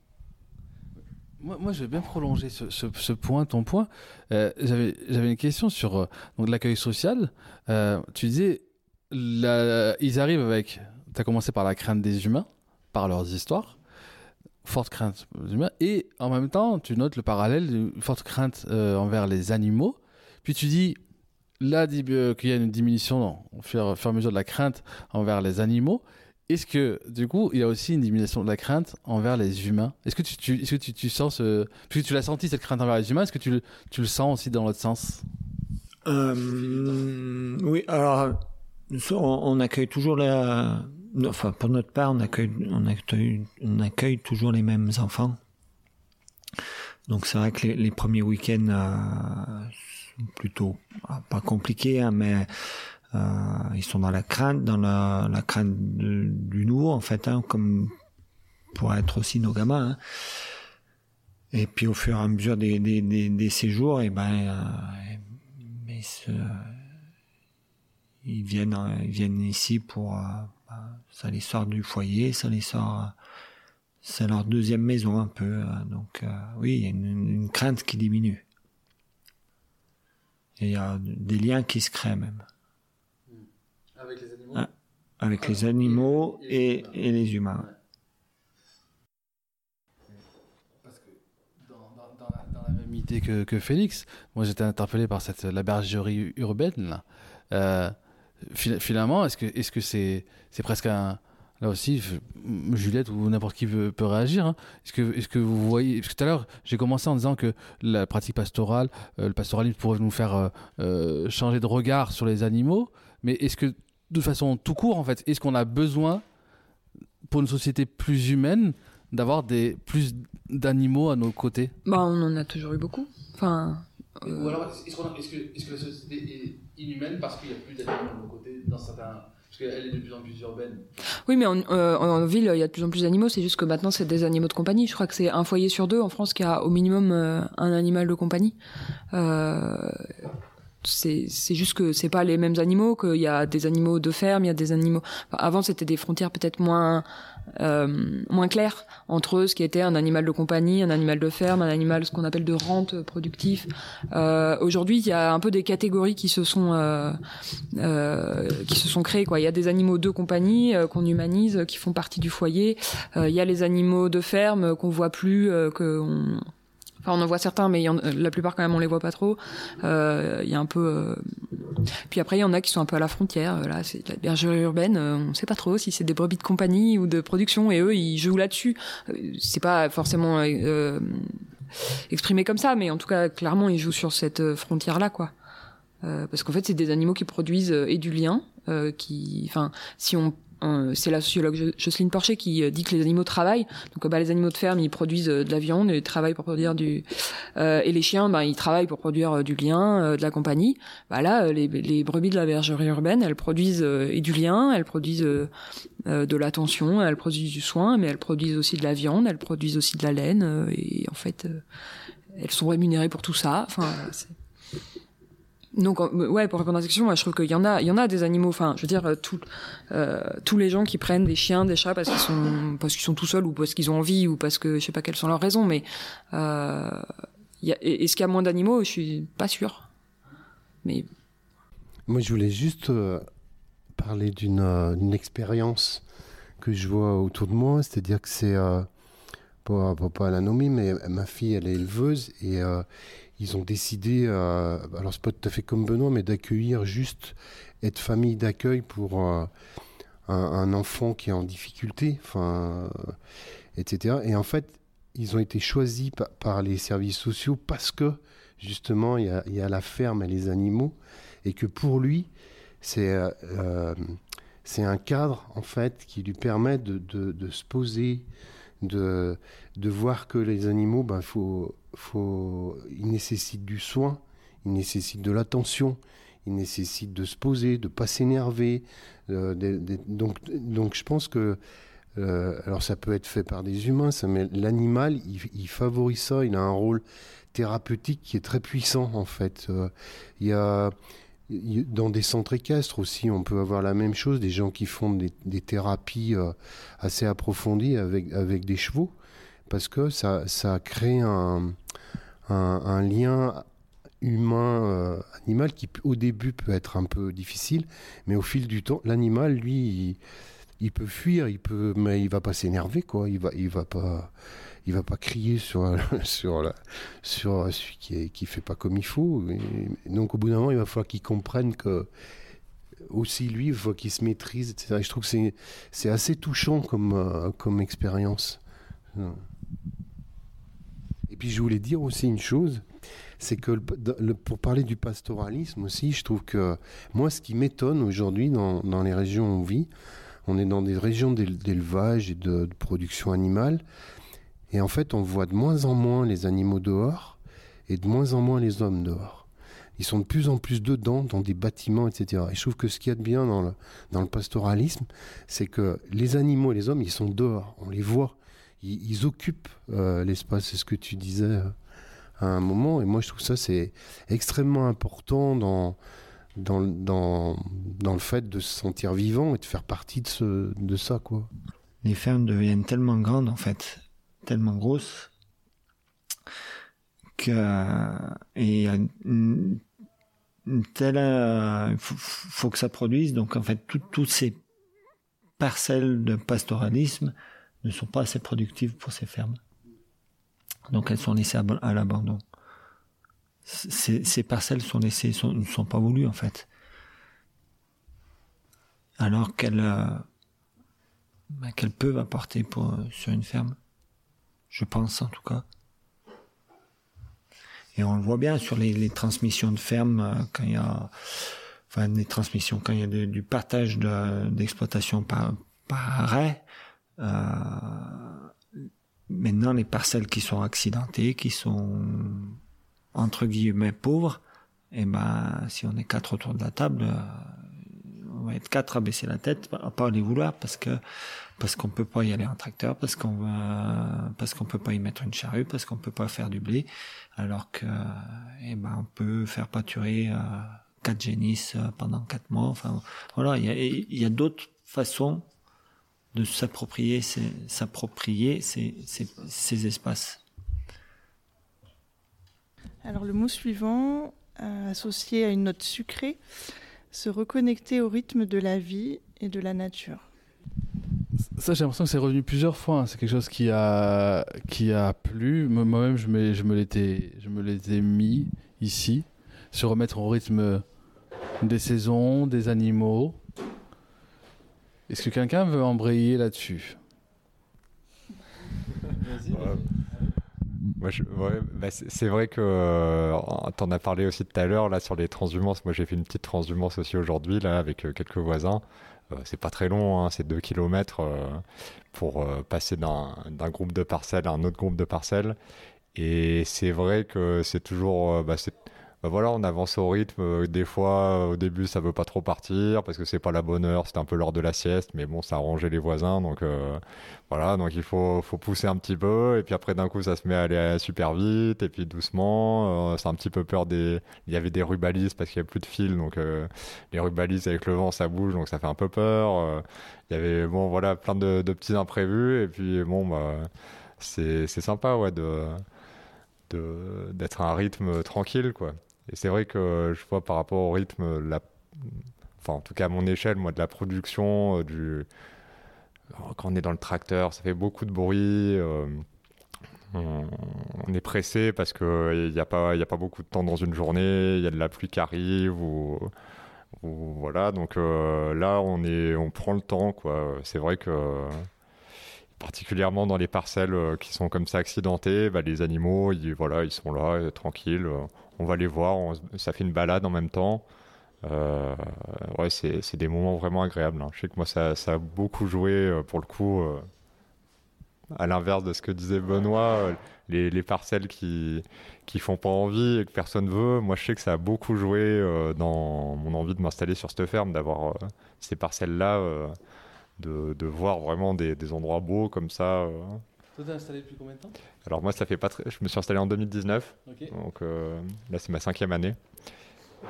Moi, je vais bien prolonger ce, point, ton point. Euh, J'avais une question sur euh, l'accueil social. Euh, tu disais, ils arrivent avec. Tu as commencé par la crainte des humains, par leurs histoires, forte crainte des humains, et en même temps, tu notes le parallèle d'une forte crainte envers les animaux. Puis tu dis, là, qu'il y a une diminution au fur et à mesure de la crainte envers les animaux. Est-ce que, du coup, il y a aussi une diminution de la crainte envers les humains? Est-ce que, tu, est-ce que tu, sens ce... Tu l'as senti, cette crainte envers les humains, est-ce que tu, tu le sens aussi dans l'autre sens?
Euh, Oui, alors, on, accueille toujours la... Enfin, pour notre part, on accueille, on accueille, toujours les mêmes enfants. Donc c'est vrai que les, premiers week-ends euh, sont plutôt pas compliqués, hein, mais euh, ils sont dans la crainte, dans la, crainte du nouveau en fait, hein, comme pour être aussi nos gamins. Hein. Et puis au fur et à mesure des, séjours, et eh ben, euh, mais ils viennent, ils viennent ici pour, euh, bah, ça les sort du foyer, ça les sort, c'est leur deuxième maison un peu. donc oui, il y a une, une crainte qui diminue. Et il y a des liens qui se créent même.
Avec les animaux
ah, Avec les animaux et, et, les humains.
Même idée que, que Félix, moi j'étais interpellé par cette, la bergerie urbaine. Là. Euh, finalement, est-ce que c'est -ce c'est c'est presque un. Là aussi, Juliette ou n'importe qui peut, peut réagir. Hein. Est-ce que, est que vous voyez. Parce que tout à l'heure, j'ai commencé en disant que la pratique pastorale, euh, le pastoralisme pourrait nous faire euh, euh, changer de regard sur les animaux. Mais est-ce que de façon tout court, en fait, est-ce qu'on a besoin, pour une société plus humaine, d'avoir des plus d'animaux à nos côtés?
Bah, on en a toujours eu beaucoup. Enfin.
euh, Ou alors, est-ce, est, que, est que, la société est inhumaine parce qu'il n'y a plus d'animaux à nos côtés dans certains. Parce qu'elle est de plus en plus urbaine?
Oui, mais en, euh, en, ville, il y a de plus en plus d'animaux. C'est juste que maintenant, c'est des animaux de compagnie. Je crois que c'est un foyer sur deux en France qui a au minimum euh, un animal de compagnie. Euh, c'est juste que c'est pas les mêmes animaux, qu'il y a des animaux de ferme, il y a des animaux. Avant, c'était des frontières peut-être moins euh, moins claires entre eux, ce qui était un animal de compagnie, un animal de ferme, un animal ce qu'on appelle de rente productif. Euh, Aujourd'hui, il y a un peu des catégories qui se sont euh, euh qui se sont créées. Quoi, il y a des animaux de compagnie euh, qu'on humanise, qui font partie du foyer. Euh, il y a les animaux de ferme qu'on voit plus, que on, Enfin, on en voit certains, mais la plupart quand même on les voit pas trop. Euh, il y a un peu. Euh... Puis après il y en a qui sont un peu à la frontière. Euh, là, c'est la bergerie urbaine. Euh, on sait pas trop si c'est des brebis de compagnie ou de production, et eux ils jouent là-dessus. C'est pas forcément exprimé comme ça, mais en tout cas clairement ils jouent sur cette frontière là, quoi. parce qu'en fait c'est des animaux qui produisent et du lien, qui, enfin, si on c'est la sociologue Jocelyne Porcher qui euh, dit que les animaux travaillent. Donc bah, les animaux de ferme, ils produisent euh, de la viande, ils travaillent pour produire du... Euh, et les chiens, bah, ils travaillent pour produire du lien, de la compagnie. Bah, là, les, brebis de la bergerie urbaine, elles produisent et du lien, elles produisent de l'attention, elles produisent du soin, mais elles produisent aussi de la viande, elles produisent aussi de la laine. et en fait, elles sont rémunérées pour tout ça. Enfin, donc ouais, pour répondre à cette question, moi je trouve qu'il y en a, il y en a des animaux. Enfin, je veux dire, euh, euh, tous les gens qui prennent des chiens, des chats parce qu'ils sont parce qu'ils sont tout seuls ou parce qu'ils ont envie ou parce que je sais pas quelles sont leurs raisons, mais euh, est-ce qu'il y a moins d'animaux? Je suis pas sûr. Mais
moi, je voulais juste parler d'une expérience que je vois autour de moi, c'est-à-dire que c'est pas, pas, pas la nommer, mais ma fille, elle est éleveuse et ils ont décidé, euh, alors c'est pas tout à fait comme Benoît, mais d'accueillir juste, être famille d'accueil pour euh, un, enfant qui est en difficulté, euh, etc. Et en fait, ils ont été choisis par, les services sociaux parce que justement, il y a, la ferme et les animaux, et que pour lui, c'est c'est un cadre en fait qui lui permet de, de, se poser, de, de voir que les animaux, ben, faut faut, il nécessite du soin, il nécessite de l'attention, il nécessite de se poser, de pas s'énerver. Euh, donc, donc je pense que euh, alors ça peut être fait par des humains, ça, mais l'animal, il, favorise ça, il a un rôle thérapeutique qui est très puissant en fait. Euh, il y a dans des centres équestres aussi, on peut avoir la même chose, des gens qui font des, thérapies assez approfondies avec, avec des chevaux parce que ça, ça crée un, un, lien humain-animal euh, qui au début peut être un peu difficile, mais au fil du temps, l'animal, lui, il, peut fuir, il peut, mais il va pas s'énerver, quoi. Il va, il va pas, il va pas crier sur sur sur celui qui est, qui fait pas comme il faut. donc au bout d'un moment, il va falloir qu'il comprenne que aussi lui, il faut qu'il se maîtrise, etc. je trouve que c'est c'est assez touchant comme euh, comme expérience. Et puis je voulais dire aussi une chose, c'est que pour parler du pastoralisme aussi, je trouve que moi, ce qui m'étonne aujourd'hui dans, les régions où on vit, on est dans des régions d'élevage et de, production animale, et en fait, on voit de moins en moins les animaux dehors et de moins en moins les hommes dehors. Ils sont de plus en plus dedans, dans des bâtiments, etc. Et je trouve que ce qu'il y a de bien dans le, pastoralisme, c'est que les animaux et les hommes, ils sont dehors, on les voit ils, occupent euh, l'espace. C'est ce que tu disais euh, à un moment. Et moi, je trouve ça c'est extrêmement important dans, dans, dans, dans, le fait de se sentir vivant et de faire partie de, ce, de ça. Quoi.
Les fermes deviennent tellement grandes, en fait, tellement grosses, que et une, telle il faut, que ça produise donc en fait toutes ces parcelles de pastoralisme ne sont pas assez productives pour ces fermes. Donc elles sont laissées à, l'abandon. Ces, parcelles sont laissées, ne sont pas voulues en fait. Alors qu'elles euh, qu'elles peuvent apporter pour, sur une ferme. Je pense en tout cas. Et on le voit bien sur les, transmissions de fermes, euh, quand il y a, enfin, transmissions, quand il y a du partage d'exploitation par, par arrêt, euh, Maintenant, les parcelles qui sont accidentées, qui sont entre guillemets pauvres, et eh ben, si on est quatre autour de la table, euh, on va être quatre à baisser la tête, à pas les vouloir parce que parce qu'on peut pas y aller en tracteur, parce qu'on va, parce qu'on peut pas y mettre une charrue, parce qu'on peut pas faire du blé, alors que, eh ben, on peut faire pâturer euh, quatre génisses euh, pendant quatre mois. Enfin, voilà, il y a, d'autres façons de s'approprier s'approprier ces, ces, ces, espaces.
Alors le mot suivant, euh, associé à une note sucrée, se reconnecter au rythme de la vie et de la nature.
Ça, j'ai l'impression que c'est revenu plusieurs fois. Hein. C'est quelque chose qui a, qui a plu. Moi-même, je me, je me l'étais mis ici, se remettre au rythme des saisons, des animaux, est-ce que quelqu'un veut embrayer là-dessus?
Bah, c'est vrai que euh, tu en as parlé aussi tout à l'heure là sur les transhumances. Moi j'ai fait une petite transhumance aussi aujourd'hui là avec euh, quelques voisins. Euh, c'est pas très long, hein, c'est 2 km pour passer d'un groupe de parcelles à un autre groupe de parcelles. Et c'est vrai que c'est toujours, bah, bah voilà, on avance au rythme. Euh, des fois, au début, ça veut pas trop partir parce que c'est pas la bonne heure, c'est un peu l'heure de la sieste, mais bon, ça a rangé les voisins, donc euh, voilà, donc il faut, faut pousser un petit peu, et puis après d'un coup, ça se met à aller super vite, et puis doucement, euh, c'est un petit peu peur des. Il y avait des rubalises parce qu'il y a plus de fil, donc les rubalises avec le vent, ça bouge, donc ça fait un peu peur. Il y avait bon, voilà, plein de, de petits imprévus, et puis bon, bah, c'est sympa, ouais, de d'être à un rythme tranquille, quoi. Et c'est vrai que je vois par rapport au rythme, la... enfin en tout cas à mon échelle, moi de la production, euh, quand on est dans le tracteur, ça fait beaucoup de bruit. Euh, on, est pressé parce qu'il n'y a, pas, a pas beaucoup de temps dans une journée, il y a de la pluie qui arrive ou, voilà. Donc euh, là, on, prend le temps. C'est vrai que particulièrement dans les parcelles qui sont comme ça accidentées, bah, les animaux, ils, voilà, ils sont là, tranquilles on va les voir, ça fait une balade en même temps. Euh, ouais, c'est des moments vraiment agréables. Hein. Je sais que moi, ça, a beaucoup joué euh, pour le coup. Euh, à l'inverse de ce que disait Benoît, les, parcelles qui qui font pas envie et que personne veut, moi je sais que ça a beaucoup joué dans mon envie de m'installer sur cette ferme, d'avoir ces parcelles-là, de, voir vraiment des, des, endroits beaux comme ça.
Toi, t'es installé depuis combien de temps?
Alors moi, ça fait pas très... Je me suis installé en 2019. Donc euh, là, c'est ma cinquième année. Euh,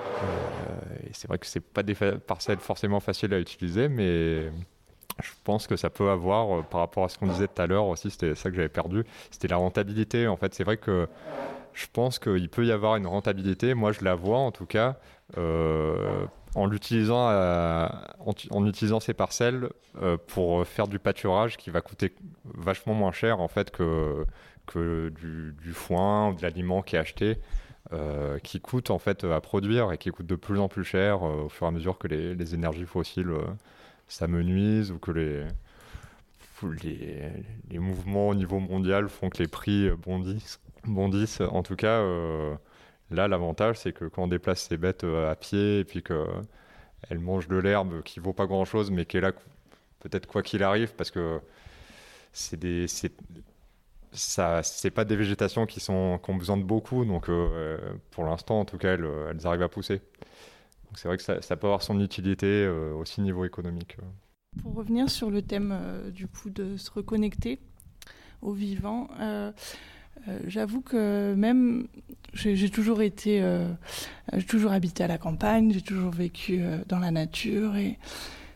et c'est vrai que c'est pas des parcelles forcément faciles à utiliser, mais je pense que ça peut avoir, euh, par rapport à ce qu'on disait tout à l'heure aussi, c'était ça que j'avais perdu, c'était la rentabilité. En fait, c'est vrai que je pense qu'il peut y avoir une rentabilité. Moi, je la vois en tout cas en l'utilisant euh, en, utilisant ces parcelles euh, pour faire du pâturage qui va coûter vachement moins cher en fait que que du, foin ou de l'aliment qui est acheté euh, qui coûte en fait à produire et qui coûte de plus en plus cher au fur et à mesure que les, énergies fossiles s'amenuisent ou que les, les, les mouvements au niveau mondial font que les prix bondissent bondissent. En tout cas Là, l'avantage, c'est que quand on déplace ces bêtes euh, à pied et puis qu'elles mangent de l'herbe qui vaut pas grand-chose, mais qui est là peut-être quoi qu'il arrive, parce que c'est des, ça, c'est pas des végétations qui sont qui ont besoin de beaucoup, donc euh, pour l'instant, en tout cas, elles, elles, arrivent à pousser. Donc c'est vrai que ça, ça, peut avoir son utilité euh, aussi niveau économique.
Pour revenir sur le thème du coup de se reconnecter au vivant. Euh, j'avoue que même j'ai toujours été, euh, j'ai toujours habité à la campagne, j'ai toujours vécu euh, dans la nature et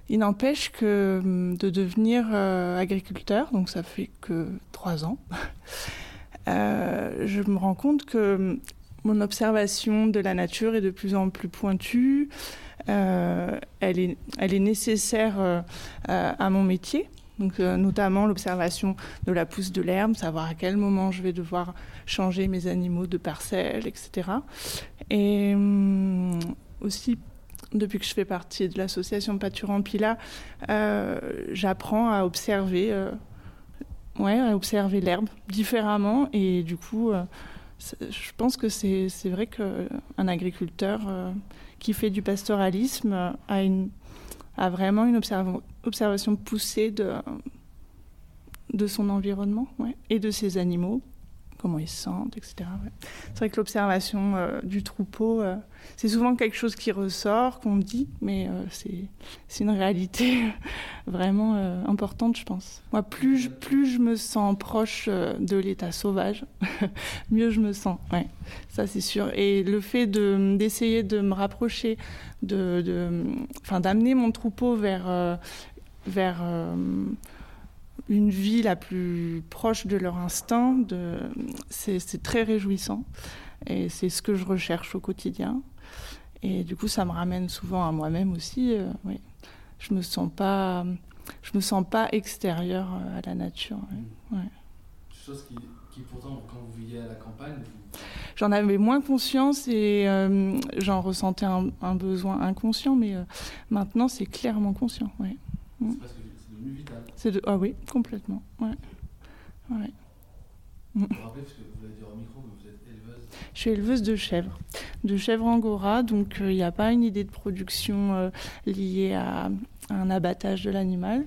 il n'empêche que hum, de devenir agriculteur, donc ça fait que trois ans, je me rends compte que hum, mon observation de la nature est de plus en plus pointue. elle, est, elle est nécessaire à mon métier donc, euh, notamment l'observation de la pousse de l'herbe, savoir à quel moment je vais devoir changer mes animaux de parcelle, etc. Et hum, aussi, depuis que je fais partie de l'association Pâturant Pila, euh, j'apprends à observer, euh, ouais, observer l'herbe différemment. Et du coup, je pense que c'est vrai qu'un agriculteur qui fait du pastoralisme a une a vraiment une observation poussée de, de son environnement et de ses animaux comment ils se sentent, etc. C'est vrai que l'observation euh, du troupeau, euh, c'est souvent quelque chose qui ressort, qu'on dit, mais euh, c'est une réalité vraiment importante, je pense. Moi, plus je, plus je me sens proche de l'état sauvage, mieux je me sens. Ça c'est sûr. Et le fait d'essayer de, me rapprocher, de, d'amener mon troupeau vers vers une vie la plus proche de leur instinct, de... c'est très réjouissant. Et c'est ce que je recherche au quotidien. Et du coup, ça me ramène souvent à moi-même aussi. Euh, oui. Je me sens pas, je me sens pas extérieure euh, à la nature. Ouais. Ouais.
Chose qui, qui, pourtant, quand vous viviez à la campagne,
j'en avais moins conscience et euh, j'en ressentais un, un, besoin inconscient, mais maintenant, c'est clairement conscient. Ouais.
Mm. Parce que
c'est de... Ah oui, complètement. Ouais. Ouais.
Vous vous rappelez, parce que vous l'avez dit au micro, que vous êtes éleveuse
Je suis éleveuse de chèvres, de chèvres angora, donc euh, il n'y a pas une idée de production euh, liée à, un abattage de l'animal.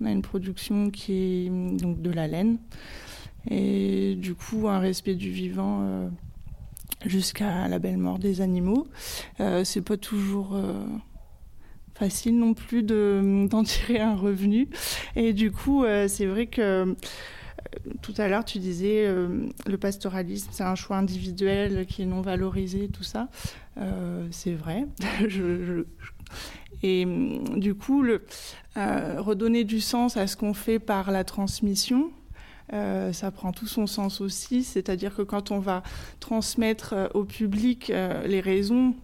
On a une production qui est donc de la laine et du coup un respect du vivant euh, jusqu'à la belle mort des animaux. c'est pas toujours facile non plus d'en tirer un revenu. Et du coup, euh, c'est vrai que euh, tout à l'heure, tu disais euh, le pastoralisme, c'est un choix individuel qui est non valorisé, tout ça. c'est vrai. Et du coup, le, redonner du sens à ce qu'on fait par la transmission, ça prend tout son sens aussi. C'est-à-dire que quand on va transmettre au public les raisons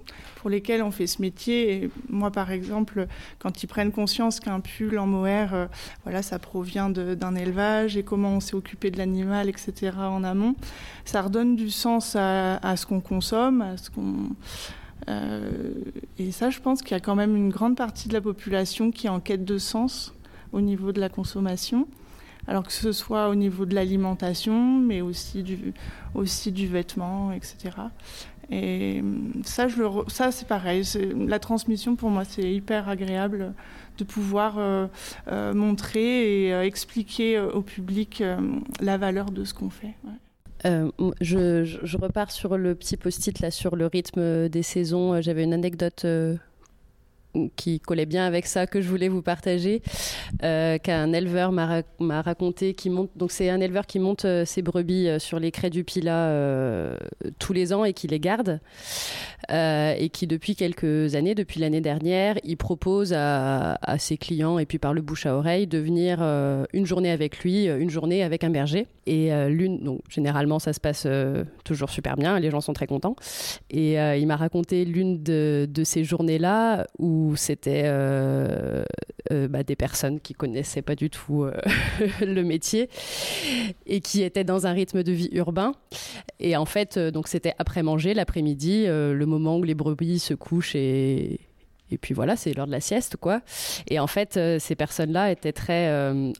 pour lesquels on fait ce métier. Et moi, par exemple, quand ils prennent conscience qu'un pull en mohair, euh, voilà, ça provient d'un élevage et comment on s'est occupé de l'animal, etc. en amont, ça redonne du sens à, ce qu'on consomme, à ce qu'on euh, et ça, je pense qu'il y a quand même une grande partie de la population qui est en quête de sens au niveau de la consommation. Alors que ce soit au niveau de l'alimentation, mais aussi du, aussi du vêtement, etc. Et ça, je ça c'est pareil. La transmission, pour moi, c'est hyper agréable de pouvoir euh, euh, montrer et euh, expliquer au public la valeur de ce qu'on fait.
Je, je, repars sur le petit post-it là sur le rythme des saisons. J'avais une anecdote qui collait bien avec ça que je voulais vous partager, euh, qu'un éleveur m'a raconté qui monte. Donc c'est un éleveur qui monte euh, ses brebis euh, sur les craies du Pila tous les ans et qui les garde, et qui depuis quelques années, depuis l'année dernière, il propose à, ses clients et puis par le bouche à oreille de venir une journée avec lui, une journée avec un berger. Et l'une, donc généralement ça se passe toujours super bien, les gens sont très contents. Et il m'a raconté l'une de, de ces journées là où c'était euh, euh, bah, des personnes qui connaissaient pas du tout euh, le métier et qui étaient dans un rythme de vie urbain. Et en fait, donc c'était après manger, l'après-midi, le moment où les brebis se couchent et, et puis voilà, c'est l'heure de la sieste, quoi. Et en fait, ces personnes-là étaient très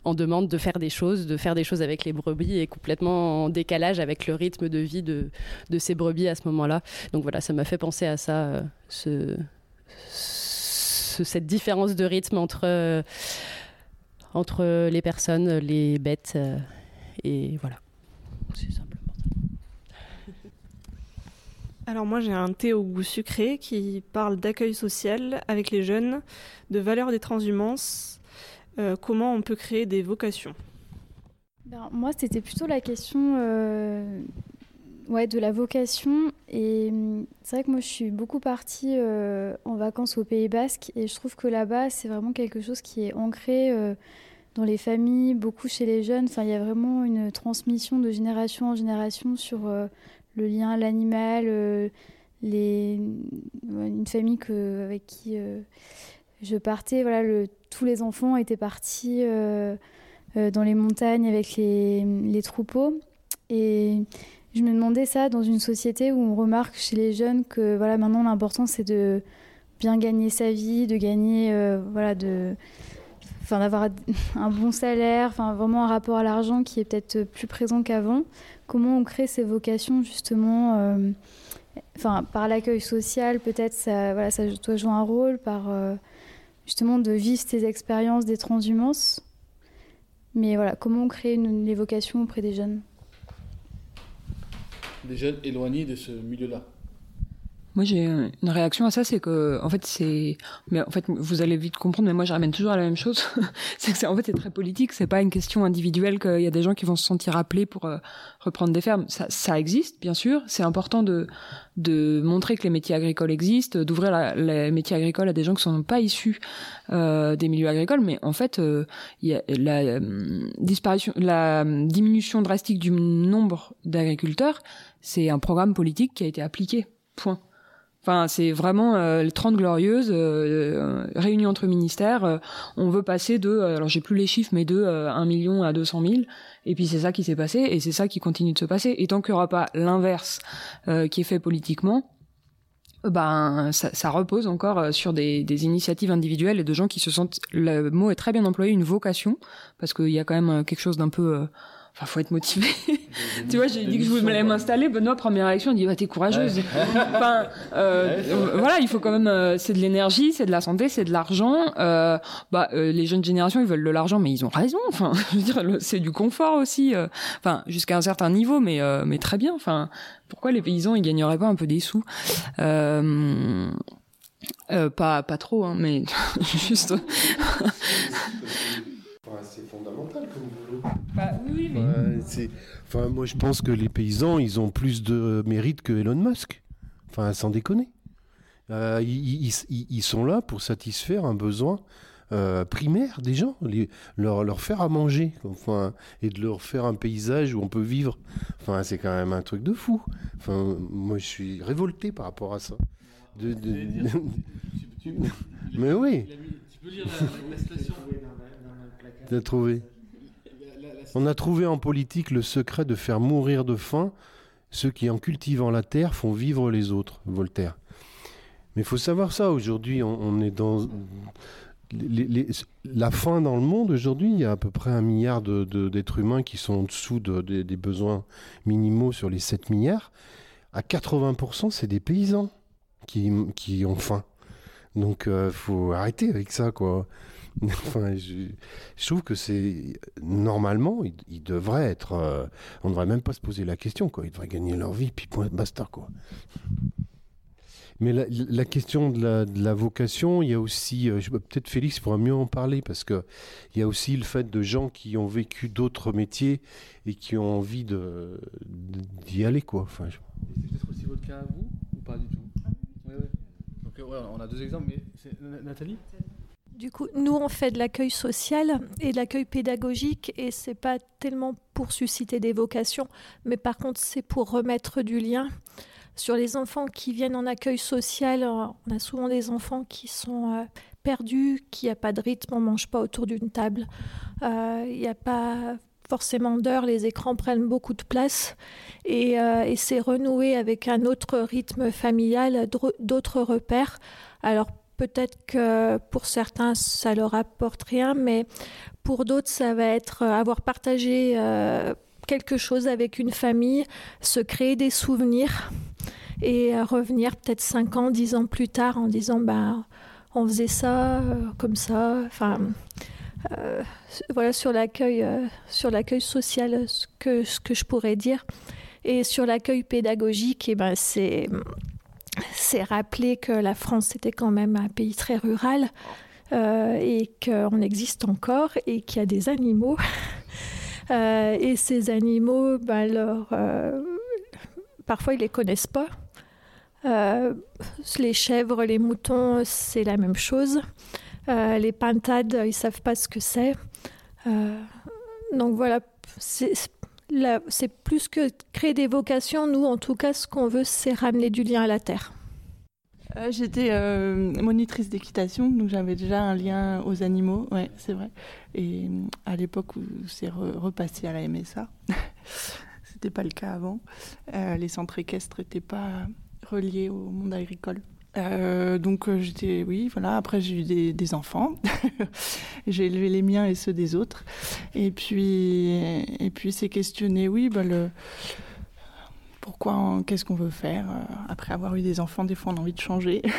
en demande de faire des choses, de faire des choses avec les brebis et complètement en décalage avec le rythme de vie de, de ces brebis à ce moment-là. Donc voilà, ça m'a fait penser à ça, ce, cette différence de rythme entre, euh, entre les personnes, les bêtes. Euh, et voilà. C'est simplement ça.
Alors moi j'ai un thé au goût sucré qui parle d'accueil social avec les jeunes, de valeur des transhumances, euh, comment on peut créer des vocations.
Ben, moi c'était plutôt la question Ouais, de la vocation. Et hum, c'est vrai que moi, je suis beaucoup partie euh, en vacances au Pays Basque. Et je trouve que là-bas, c'est vraiment quelque chose qui est ancré euh, dans les familles, beaucoup chez les jeunes. Enfin, il y a vraiment une transmission de génération en génération sur euh, le lien à l'animal. les... Une famille avec qui je partais, voilà, tous les enfants étaient partis dans les montagnes avec les, les troupeaux. Et je me demandais ça dans une société où on remarque chez les jeunes que voilà maintenant l'important c'est de bien gagner sa vie, de gagner euh, voilà de enfin d'avoir un bon salaire, enfin vraiment un rapport à l'argent qui est peut-être plus présent qu'avant. Comment on crée ces vocations justement euh, par l'accueil social peut-être ça voilà ça doit jouer un rôle par euh, justement de vivre ces expériences des transhumances Mais voilà, comment créer une, une évocation auprès des jeunes?
Des jeunes éloignés de ce milieu-là.
Moi, j'ai une réaction à ça, c'est que, en fait, c'est, mais en fait, vous allez vite comprendre, mais moi, je ramène toujours à la même chose. c'est que c'est, en fait, c'est très politique. C'est pas une question individuelle qu'il y a des gens qui vont se sentir appelés pour euh, reprendre des fermes. Ça, ça existe, bien sûr. C'est important de, de montrer que les métiers agricoles existent, d'ouvrir les métiers agricoles à des gens qui sont pas issus euh, des milieux agricoles. Mais en fait, euh, y a la euh, disparition, la diminution drastique du nombre d'agriculteurs, c'est un programme politique qui a été appliqué. Point. Enfin, c'est vraiment euh, les 30 glorieuses, euh, réunion entre ministères. euh, on veut passer de, euh, alors j'ai plus les chiffres, mais de euh, 1 million à 200 000. Et puis c'est ça qui s'est passé, et c'est ça qui continue de se passer. Et tant qu'il n'y aura pas l'inverse euh, qui est fait politiquement, euh, ben ça, ça repose encore euh, sur des, des initiatives individuelles et de gens qui se sentent. Le mot est très bien employé, une vocation, parce qu'il y a quand même euh, quelque chose d'un peu. Enfin, faut être motivé. tu vois, j'ai dit que je voulais m'installer. Benoît, première réaction, il dit bah, T'es courageuse. enfin, euh, voilà, il faut quand même. euh, c'est de l'énergie, c'est de la santé, c'est de l'argent. Euh, bah, les jeunes générations, ils veulent de l'argent, mais ils ont raison. Enfin, je veux dire, le- c'est du confort aussi. Enfin, jusqu'à un certain niveau, mais, mais très bien. Enfin, pourquoi les paysans, ils gagneraient pas un peu des sous? Pas, pas trop, hein, mais juste.
c'est fondamental comme.
Bah, oui, mais-
enfin, moi, je pense que les paysans, ils ont plus de mérite que Elon Musk. Enfin, sans déconner. Euh, ils, ils- ils- ils sont là pour satisfaire un besoin euh, primaire des gens, les- leur, leur faire à manger, enfin, et de leur faire un paysage où on peut vivre. Enfin, c'est quand même un truc de fou. Enfin, moi, je suis révolté par rapport à ça. De- de- Mais oui.
Tu peux lire la, la citation
T'as trouvé On a trouvé en politique le secret de faire mourir de faim ceux qui, en cultivant la terre, font vivre les autres. Voltaire. Mais il faut savoir ça. Aujourd'hui, on, est dans la faim dans le monde. Aujourd'hui, il y a à peu près un milliard d'êtres humains qui sont en dessous de- des- besoins minimaux sur les 7 milliards. À 80%, c'est des paysans qui, ont faim. Donc, il faut arrêter avec ça, quoi. Enfin, je, je trouve que c'est normalement, ils, ils devraient être. euh, on devrait même pas se poser la question, quoi. Ils devraient gagner leur vie, puis point, basta, quoi. Mais la, la question de la, de la vocation, il y a aussi, euh, peut-être Félix pourra mieux en parler, parce que il y a aussi le fait de gens qui ont vécu d'autres métiers et qui ont envie de d'y aller, quoi. Enfin, je-
C'est peut-être aussi votre cas à vous ou pas du tout? Ouais, ouais. Donc, euh, ouais, on a deux exemples, mais Nathalie
Du coup, nous, on fait de l'accueil social et de l'accueil pédagogique, et c'est pas tellement pour susciter des vocations, mais par contre, c'est pour remettre du lien. Sur les enfants qui viennent en accueil social, euh, on a souvent des enfants qui sont euh, perdus, qui a pas de rythme, on mange pas autour d'une table, Euh, il n'y a pas forcément d'heures, les écrans prennent beaucoup de place, et, euh, et c'est renouer avec un autre rythme familial, d'autres repères. Alors peut-être que pour certains, ça leur apporte rien, mais pour d'autres, ça va être euh, avoir partagé euh, quelque chose avec une famille, se créer des souvenirs et euh, revenir peut-être 5 ans, 10 ans plus tard en disant bah, on faisait ça, comme ça. Enfin, voilà sur l'accueil, sur l'accueil social, ce que, ce que je pourrais dire. Et sur l'accueil pédagogique, eh ben, c'est c'est rappeler que la France était quand même un pays très rural euh, et qu'on existe encore et qu'il y a des animaux. Euh, et ces animaux, ben, leur, euh, parfois ils les connaissent pas. Les chèvres, les moutons, c'est la même chose. Les pintades, ils savent pas ce que c'est. Donc voilà, c'est c'est plus que créer des vocations. Nous, en tout cas, ce qu'on veut, c'est ramener du lien à la terre.
Euh, J'étais euh, monitrice d'équitation, donc j'avais déjà un lien aux animaux, ouais, c'est vrai. Et euh, à l'époque où c'est re- repassé à la MSA, c'était pas le cas avant. Les centres équestres n'étaient pas reliés au monde agricole. Euh, donc euh, j'étais, oui, voilà. Après j'ai eu des, enfants, j'ai élevé les miens et ceux des autres. Et puis, et puis c'est questionner, oui, bah, le pourquoi, qu'est-ce qu'on veut faire euh, après avoir eu des enfants Des fois, on a envie de changer.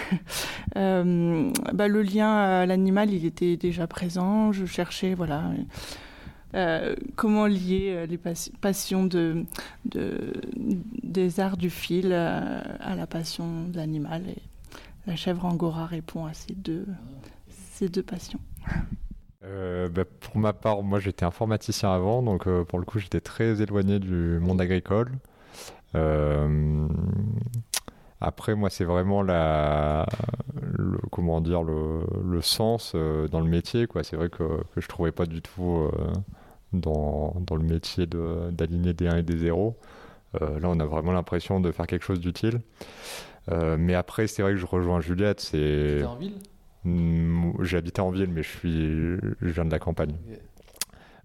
Bah, le lien à l'animal, il était déjà présent. Je cherchais, voilà, comment lier les passions de, de, des arts du fil à la passion de l'animal. La chèvre angora répond à ces deux, ces deux passions.
Bah, pour ma part, moi j'étais informaticien avant, donc pour le coup j'étais très éloigné du monde agricole. Euh, après, moi, c'est vraiment la, le, comment dire, le, le sens euh, dans le métier. C'est vrai que, que je trouvais pas du tout euh, dans, dans, le métier d'aligner des 1 et des 0. là, on a vraiment l'impression de faire quelque chose d'utile. Mais après, c'est vrai que je rejoins Juliette. C'est.
en ville?
J'ai habité en ville, mais je, suis, je viens de la campagne.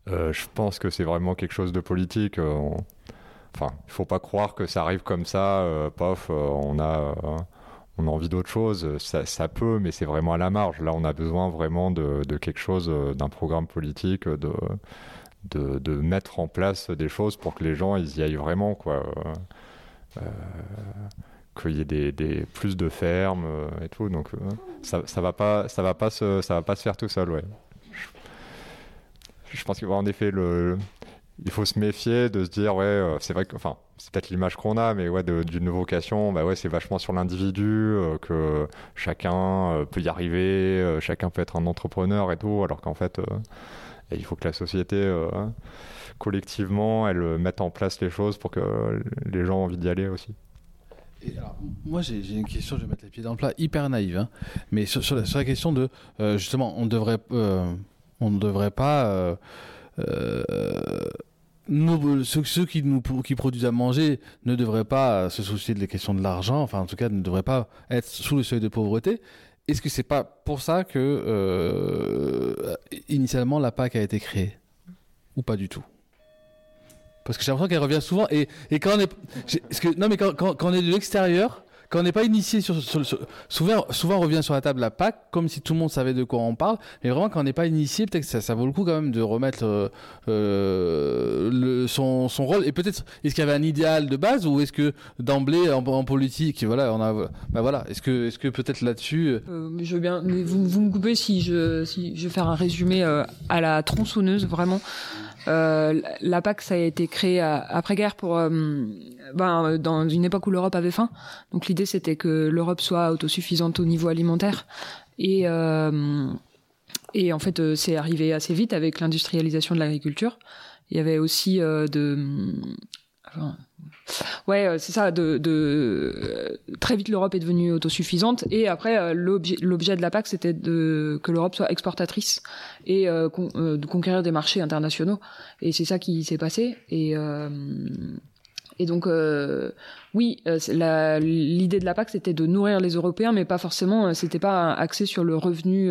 je pense que c'est vraiment quelque chose de politique. Enfin, il faut pas croire que ça arrive comme ça, euh, pof, euh, on a euh, on a envie d'autre chose, ça, peut, mais c'est vraiment à la marge. Là, on a besoin vraiment de, quelque chose, d'un programme politique, de, de, mettre en place des choses pour que les gens ils y aillent vraiment, quoi. Qu'il y ait plus de fermes et tout. Donc ça, ça va pas, ça va pas se, faire tout seul. Je, pense qu'en effet il faut se méfier de se dire euh, c'est vrai que c'est peut-être l'image qu'on a mais d'une vocation bah c'est vachement sur l'individu euh, que chacun euh, peut y arriver chacun peut être un entrepreneur et tout alors qu'en fait il faut que la société collectivement elle mette en place les choses pour que les gens aient envie d'y aller aussi
moi, j'ai une question, je vais mettre les pieds dans le plat, hyper naïve, hein. mais sur, la, question de, justement, on devrait, on ne devrait pas nous, ceux, qui, nous, qui produisent à manger ne devraient pas se soucier de la question de l'argent, enfin en tout cas ne devraient pas être sous le seuil de pauvreté. Est-ce que c'est pas pour ça que euh, initialement la PAC a été créée? Ou pas du tout? Parce que j'ai l'impression qu'elle revient souvent. Et, et quand on est, que, non mais quand, quand on est de l'extérieur, quand on n'est pas initié souvent, on revient sur la table la PAC comme si tout le monde savait de quoi on parle, mais vraiment quand on n'est pas initié, peut-être que ça, vaut le coup quand même de remettre euh, euh, son, son, rôle. Et peut-être est-ce qu'il y avait un idéal de base ou est-ce que d'emblée en, politique, voilà, on a, bah voilà, est-ce que, est-ce que peut-être là-dessus,
euh, je veux bien, vous, vous me coupez si je, si je vais faire un résumé à la tronçonneuse vraiment. La PAC, ça a été créé après-guerre pour, ben, dans une époque où l'Europe avait faim. Donc l'idée, c'était que l'Europe soit autosuffisante au niveau alimentaire. Et, euh, et en fait, c'est arrivé assez vite avec l'industrialisation de l'agriculture. Il y avait aussi de... Enfin, Ouais, euh, c'est ça. De, de euh, très vite, l'Europe est devenue autosuffisante. Et après, euh, l'objet de la PAC, c'était de que l'Europe soit exportatrice et de conquérir des marchés internationaux. Et c'est ça qui s'est passé. Et et donc, oui, l'idée de la PAC, c'était de nourrir les Européens, mais pas forcément, c'était pas axé sur le revenu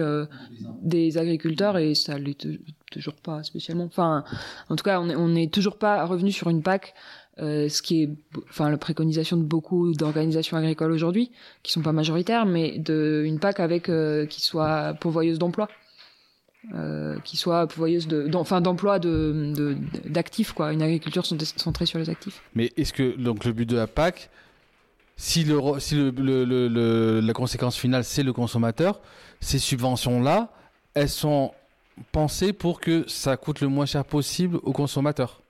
des agriculteurs, et ça l'est toujours pas spécialement. Enfin, en tout cas, on n'est toujours pas revenu sur une PAC euh, ce qui est enfin la préconisation de beaucoup d'organisations agricoles aujourd'hui qui sont pas majoritaires mais de une PAC avec euh, qui soit pourvoyeuse d'emploi euh, qui soit pourvoyeuse de enfin d'emploi de d'actifs quoi. Une agriculture centrée sur les actifs.
Mais est-ce que donc le but de la PAC si le si le, le, le, la conséquence finale c'est le consommateur ces subventions là elles sont pensées pour que ça coûte le moins cher possible au consommateur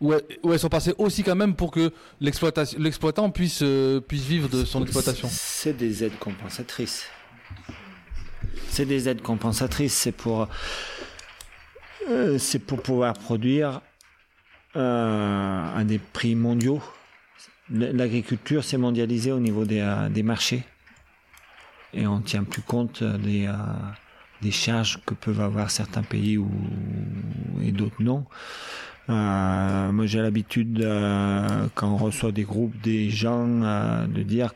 ou elles, sont passées aussi quand même pour que l'exploitant puisse, euh, puisse vivre de son exploitation?
C'est des aides compensatrices. C'est des aides compensatrices, c'est pour, euh, c'est pour pouvoir produire euh, à des prix mondiaux. L'agriculture s'est mondialisée au niveau des, des, marchés et on ne tient plus compte des, des charges que peuvent avoir certains pays ou, et d'autres non. Euh, moi, j'ai l'habitude, euh, quand on reçoit des groupes, des gens, euh, de dire,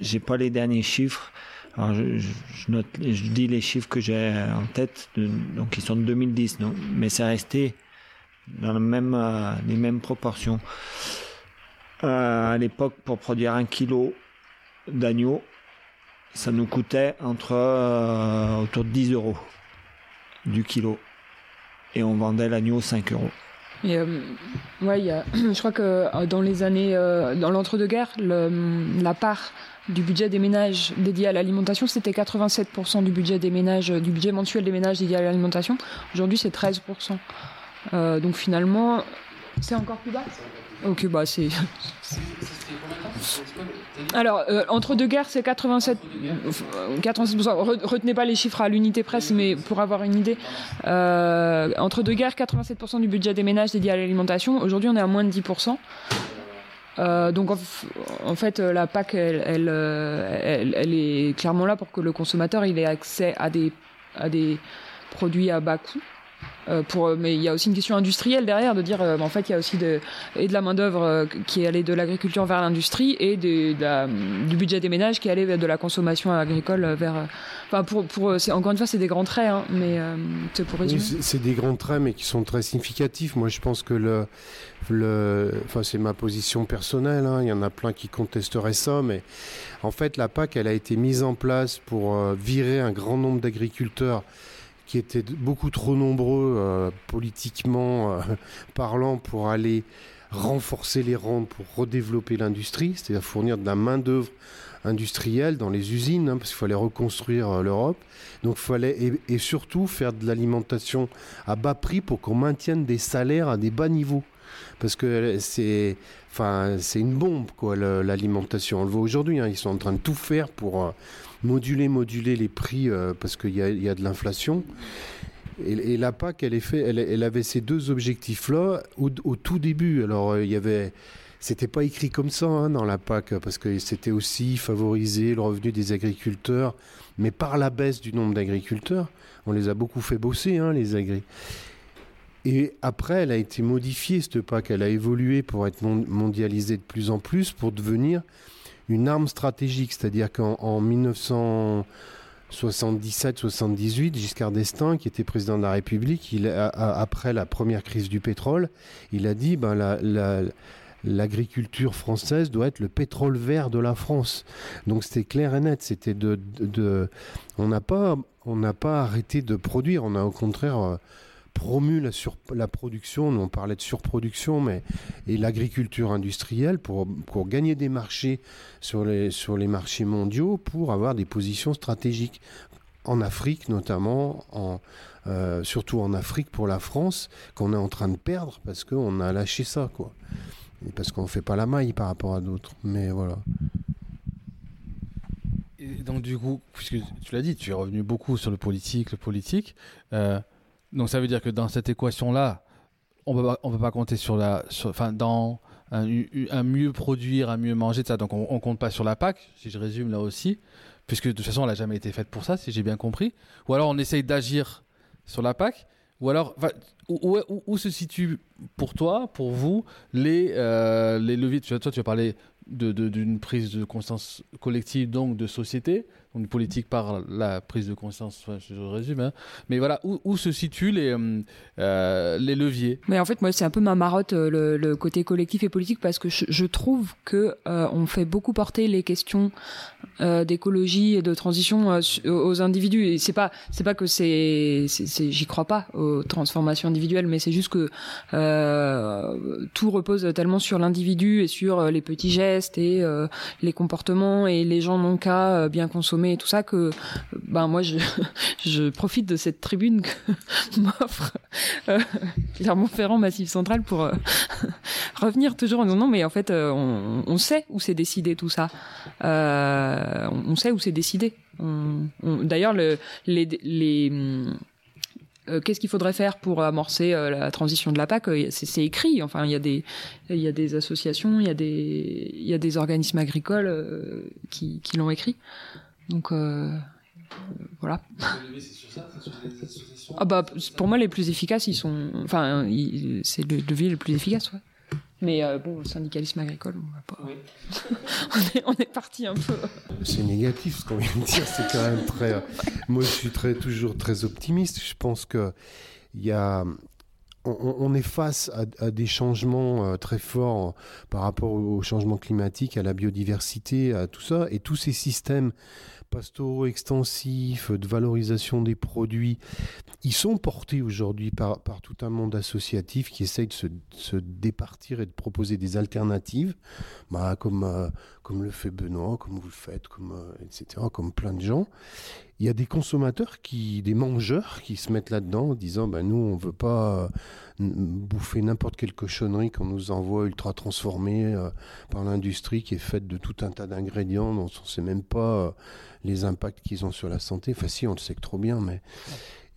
j'ai pas les derniers chiffres. Alors, je, note, je dis les chiffres que j'ai en tête, donc ils sont de 2010, non? Mais c'est resté dans même, les mêmes proportions. à l'époque, pour produire un kilo d'agneau, ça nous coûtait entre autour de 10 euros du kilo. Et on vendait l'agneau 5 euros.
Et, euh, ouais, je crois que euh, dans les années, euh, dans l'entre-deux-guerres, la part du budget des ménages dédié à l'alimentation, c'était 87% du budget des ménages, du budget mensuel des ménages dédié à l'alimentation. Aujourd'hui, c'est 13%. donc finalement, c'est encore plus bas? Ok, bah c'est. Alors, euh, entre deux guerres, c'est 87, 87%. Retenez pas les chiffres à l'unité presse, mais pour avoir une idée, euh, entre deux guerres, 87% du budget des ménages dédié à l'alimentation. Aujourd'hui, on est à moins de 10%. Euh, donc en, fait, la PAC, elle, est clairement là pour que le consommateur ait accès à des produits à bas coût. Euh, pour, mais il y a aussi une question industrielle derrière, de dire, euh, en fait, il y a aussi de, et de la main-d'œuvre euh, qui est allée de l'agriculture vers l'industrie et de, du budget des ménages qui est allé de la consommation agricole vers. Enfin, pour, pour, encore une fois, c'est des grands traits, hein, mais c'est pour résumer.
c'est des grands traits, mais qui sont très significatifs. Moi, je pense que le. le enfin, c'est ma position personnelle, hein. il y en a plein qui contesteraient ça, mais en fait, la PAC, elle a été mise en place pour virer un grand nombre d'agriculteurs qui étaient beaucoup trop nombreux euh, politiquement euh, parlant pour aller renforcer les rangs pour redévelopper l'industrie, c'est-à-dire fournir de la main-d'œuvre industrielle dans les usines, hein, parce qu'il fallait reconstruire euh, l'Europe. Donc fallait et, surtout faire de l'alimentation à bas prix pour qu'on maintienne des salaires à des bas niveaux. Parce que c'est, enfin, une bombe quoi l'alimentation. On le voit aujourd'hui. Hein, ils sont en train de tout faire pour moduler, moduler les prix euh, parce qu'il y, y a, de l'inflation. Et, la PAC, elle, est fait, elle, elle, avait ces deux objectifs-là au, tout début. Alors, euh, il y avait. C'était pas écrit comme ça hein, dans la PAC, parce que c'était aussi favoriser le revenu des agriculteurs, mais par la baisse du nombre d'agriculteurs. On les a beaucoup fait bosser, hein, les agri. Et après, elle a été modifiée, cette PAC. Elle a évolué pour être mondialisée de plus en plus, pour devenir une arme stratégique. C'est-à-dire qu'en 1977-78, Giscard d'Estaing, qui était président de la République, après la première crise du pétrole, il a dit ben, l'agriculture française doit être le pétrole vert de la France. Donc c'était clair et net. C'était de, on n'a pas, on n'a pas arrêté de produire. On a au contraire euh, promu la, sur, la production, on parlait de surproduction, mais et l'agriculture industrielle pour, pour gagner des marchés sur les, sur les marchés mondiaux, pour avoir des positions stratégiques. En Afrique notamment, en, euh, surtout en Afrique pour la France, qu'on est en train de perdre parce qu'on a lâché ça, quoi. Et parce qu'on ne fait pas la maille par rapport à d'autres. Mais voilà.
Et donc du coup, puisque tu l'as dit, tu es revenu beaucoup sur le politique, le politique. Euh, donc ça veut dire que dans cette équation-là, on ne peut pas compter sur la, enfin dans un, mieux produire, un mieux manger, ça. Donc on, ne compte pas sur la PAC, si je résume là aussi, puisque de toute façon elle n'a jamais été faite pour ça, si j'ai bien compris. Ou alors on essaye d'agir sur la PAC, ou alors où, se situent pour toi, pour vous, les, euh, les leviers? Toi, tu as parlé d'une prise de conscience collective, donc de société une politique par la prise de conscience, je résume. Hein. Mais voilà, où, se situent les, euh, euh, les leviers?
Mais en fait, moi, c'est un peu ma marotte, euh, le, côté collectif et politique, parce que je, trouve que on fait beaucoup porter les questions d'écologie et de transition aux individus. Et c'est pas, c'est pas que c'est, j'y crois pas aux transformations individuelles, mais c'est juste que tout repose tellement sur l'individu et sur les petits gestes et les comportements et les gens n'ont qu'à bien consommer et tout ça que ben moi je, je profite de cette tribune que m'offre euh, Clermont-Ferrand Massif Central pour euh, revenir toujours en non mais en fait euh, on, sait où c'est décidé tout ça euh, on, sait où c'est décidé d'ailleurs le, les, les qu'est-ce qu'il faudrait faire pour amorcer la transition de la PAC C'est écrit. Enfin, il y a des, il y a des associations, il y a des, il y a des organismes agricoles qui, qui l'ont écrit. Donc euh, voilà. Ah bah pour moi les plus efficaces ils sont, enfin c'est le levier le plus efficace ouais. Mais euh, bon, le syndicalisme agricole, on va pas. on, est, on, est, parti un peu.
C'est négatif ce qu'on vient de dire. C'est quand même très. Moi, je suis très, toujours très optimiste. Je pense que il y a on, est face à, des changements euh, très forts par rapport au changement climatique, à la biodiversité, à tout ça, et tous ces systèmes pastoraux extensifs, de valorisation des produits, ils sont portés aujourd'hui par, tout un monde associatif qui essaye de se, départir et de proposer des alternatives, bah, comme, euh, comme le fait Benoît, comme vous le faites, comme, etc., comme plein de gens. Il y a des consommateurs, qui, des mangeurs qui se mettent là-dedans en disant ben, Nous, on ne veut pas bouffer n'importe quelle cochonnerie qu'on nous envoie ultra transformée par l'industrie qui est faite de tout un tas d'ingrédients dont on ne sait même pas les impacts qu'ils ont sur la santé. Enfin, si, on le sait que trop bien, mais.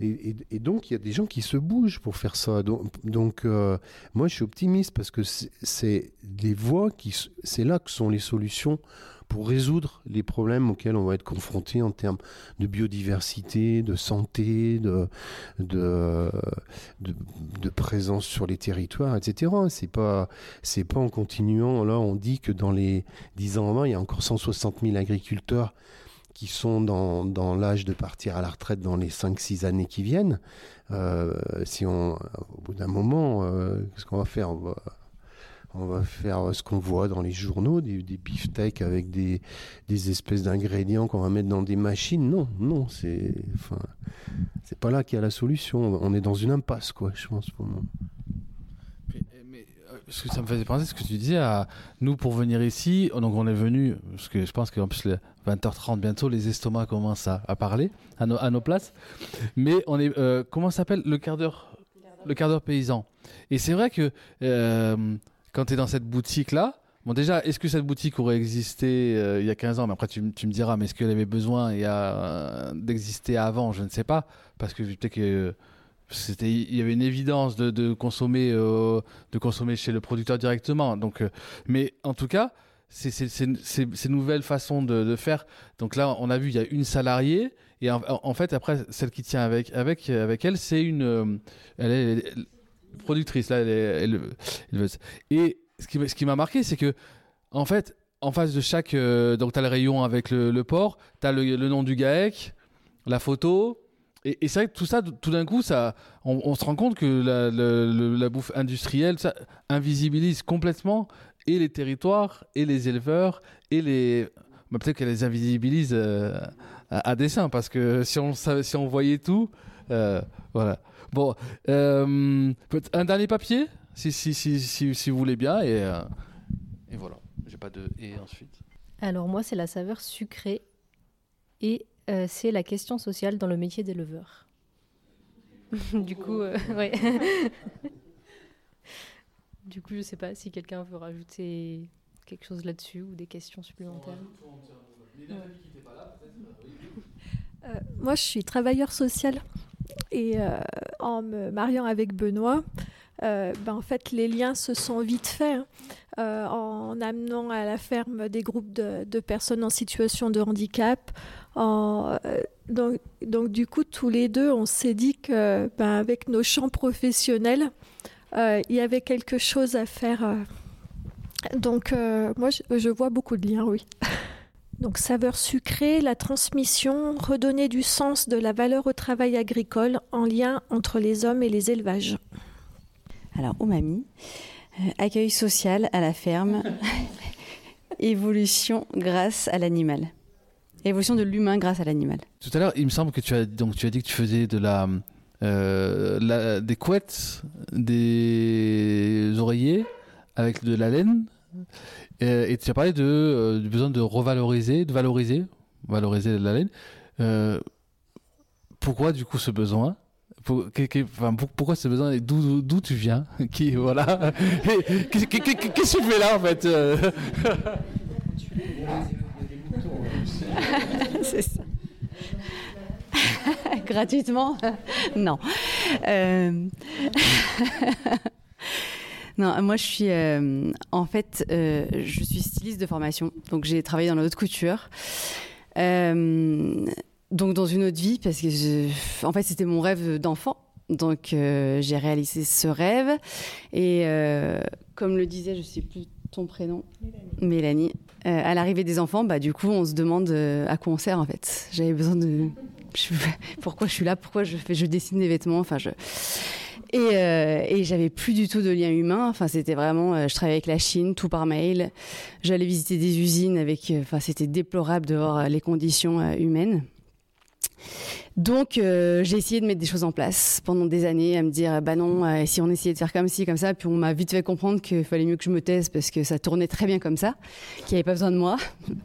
Et, donc, il y a des gens qui se bougent pour faire ça. Donc, euh, moi, je suis optimiste parce que c'est des voies qui. C'est là que sont les solutions pour résoudre les problèmes auxquels on va être confronté en termes de biodiversité, de santé, de, de, présence sur les territoires, etc. C'est pas, pas en continuant. Là, on dit que dans les 10 ans avant, il y a encore 160 000 agriculteurs qui sont dans, dans l'âge de partir à la retraite dans les 5-6 années qui viennent, euh, si on, au bout d'un moment, euh, qu'est-ce qu'on va faire? On va, on va, faire ce qu'on voit dans les journaux, des, des beefsteaks avec des, des espèces d'ingrédients qu'on va mettre dans des machines. Non, non, c'est, enfin, c'est pas là qu'il y a la solution. On est dans une impasse, quoi, je pense, pour le moment
que ça me faisait penser ce que tu disais à nous pour venir ici. Donc on est venu, parce que je pense qu'en plus, 20h30 bientôt, les estomacs commencent à, parler à, nos places. Mais on est, euh, comment s'appelle le quart d'heure? Le quart d'heure paysan. Et c'est vrai que euh, quand tu es dans cette boutique-là, Bon, déjà, est-ce que cette boutique aurait existé euh, il y a 15 ans? Mais après, tu, me diras, mais est-ce qu'elle avait besoin d'exister avant? Je ne sais pas. Parce que peut-être que c'était il y avait une évidence de, de consommer euh, de consommer chez le producteur directement donc euh, mais en tout cas ces nouvelles façons de, faire. Donc là on a vu il y a une salariée et en, fait après celle qui tient avec avec avec elle c'est une euh, elle est, productrice là elle est et ce qui ce qui m'a marqué c'est que en fait en face de chaque donc tu as le rayon avec le, le porc tu as le, nom du GAEC la photo et, c'est vrai que tout ça, tout d'un coup, ça, on, se rend compte que la, bouffe industrielle ça invisibilise complètement et les territoires, et les éleveurs, et les. Bah, peut-être qu'elle les invisibilise euh, à, dessein, parce que si on, si on voyait tout. Euh, voilà. Bon, euh, un dernier papier, si, si, si, si, vous voulez bien, et, et voilà. J'ai pas de. Et ensuite.
Alors, moi, c'est la saveur sucrée et c'est la question sociale dans le métier d'éleveur. du coup, ouais. du coup, je ne sais pas si quelqu'un veut rajouter quelque chose là-dessus ou des questions supplémentaires.
Euh, moi, je suis travailleur social et en me mariant avec Benoît, ben, en fait, les liens se sont vite faits hein. en amenant à la ferme des groupes de, de personnes en situation de handicap, en, euh, donc, donc, du coup, tous les deux, on s'est dit que, ben, avec nos champs professionnels, euh, il y avait quelque chose à faire. Euh. Donc, moi, je, vois beaucoup de liens, oui. Donc, saveur sucrée, la transmission, redonner du sens de la valeur au travail agricole en lien entre les hommes et les élevages.
Alors, Omami, accueil social à la ferme, évolution grâce à l'animal. Évolution de l'humain grâce à l'animal.
Tout à l'heure, il me semble que tu as, donc, tu as dit que tu faisais de la, euh, des couettes, des oreillers avec de la laine. Euh, et, tu as parlé euh, du besoin de revaloriser, de valoriser, valoriser la laine. pourquoi du coup ce besoin? Pourquoi ce besoin? D'où tu viens? Qui voilà Qu'est-ce que tu fais là en fait?
C'est ça. Gratuitement? Non. Euh, non, moi je suis euh, en fait euh, je suis styliste de formation, donc j'ai travaillé dans la haute couture. donc dans une autre vie parce que en fait c'était mon rêve d'enfant. Donc j'ai réalisé ce rêve et comme le disait, je sais plus ton prénom Mélanie. À l'arrivée des enfants, bah, du coup, on se demande à quoi on sert en fait. J'avais besoin de. Pourquoi je suis là Pourquoi je, dessine des vêtements Enfin, je. Et, euh, et j'avais plus du tout de lien humain. Enfin, c'était vraiment. je travaillais avec la Chine, tout par mail. J'allais visiter des usines avec. Enfin, c'était déplorable de voir les conditions humaines. Donc euh, j'ai essayé de mettre des choses en place pendant des années, à me dire bah non, euh, si on essayait de faire comme ci, comme ça, puis on m'a vite fait comprendre qu'il fallait mieux que je me taise parce que ça tournait très bien comme ça, qu'il n'y avait pas besoin de moi.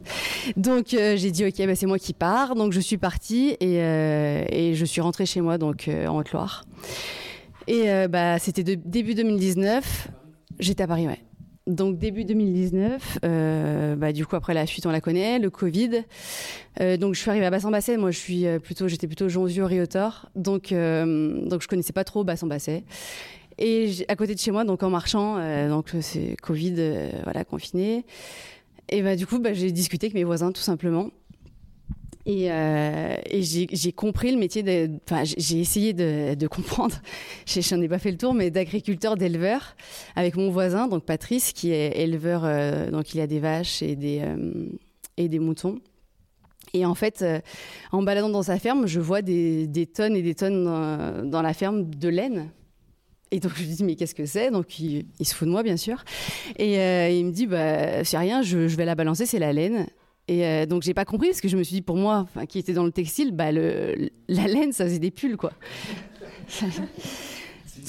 donc euh, j'ai dit ok, bah, c'est moi qui pars, donc je suis partie et, je suis rentrée chez moi donc en Haute-Loire. Et bah c'était début 2019, j'étais à Paris, ouais. Donc début 2019, euh, bah, du coup après la suite on la connaît, le Covid. Euh, donc je suis arrivée à Bassan-Basset, moi je suis euh, plutôt, j'étais plutôt Jonzio Riotor, donc donc je connaissais pas trop Bassan-Basset. Et à côté de chez moi, donc en marchant, donc c'est Covid, voilà confiné. Et bah du coup bah, j'ai discuté avec mes voisins tout simplement. Et, euh, j'ai compris le métier. Enfin, j'ai essayé de, comprendre. J'en ai pas fait le tour, mais d'agriculteur, d'éleveur, avec mon voisin, donc Patrice, qui est éleveur. Euh, donc il a des vaches et des euh, et des moutons. Et en fait, en baladant dans sa ferme, je vois des, tonnes et des tonnes dans, la ferme de laine. Et donc je lui dis mais qu'est-ce que c'est? Donc il, se fout de moi bien sûr. Et il me dit bah c'est rien, je, je vais la balancer, c'est la laine. Et euh, donc j'ai pas compris parce que je me suis dit pour moi, qui était dans le textile, bah le, la laine ça faisait des pulls quoi.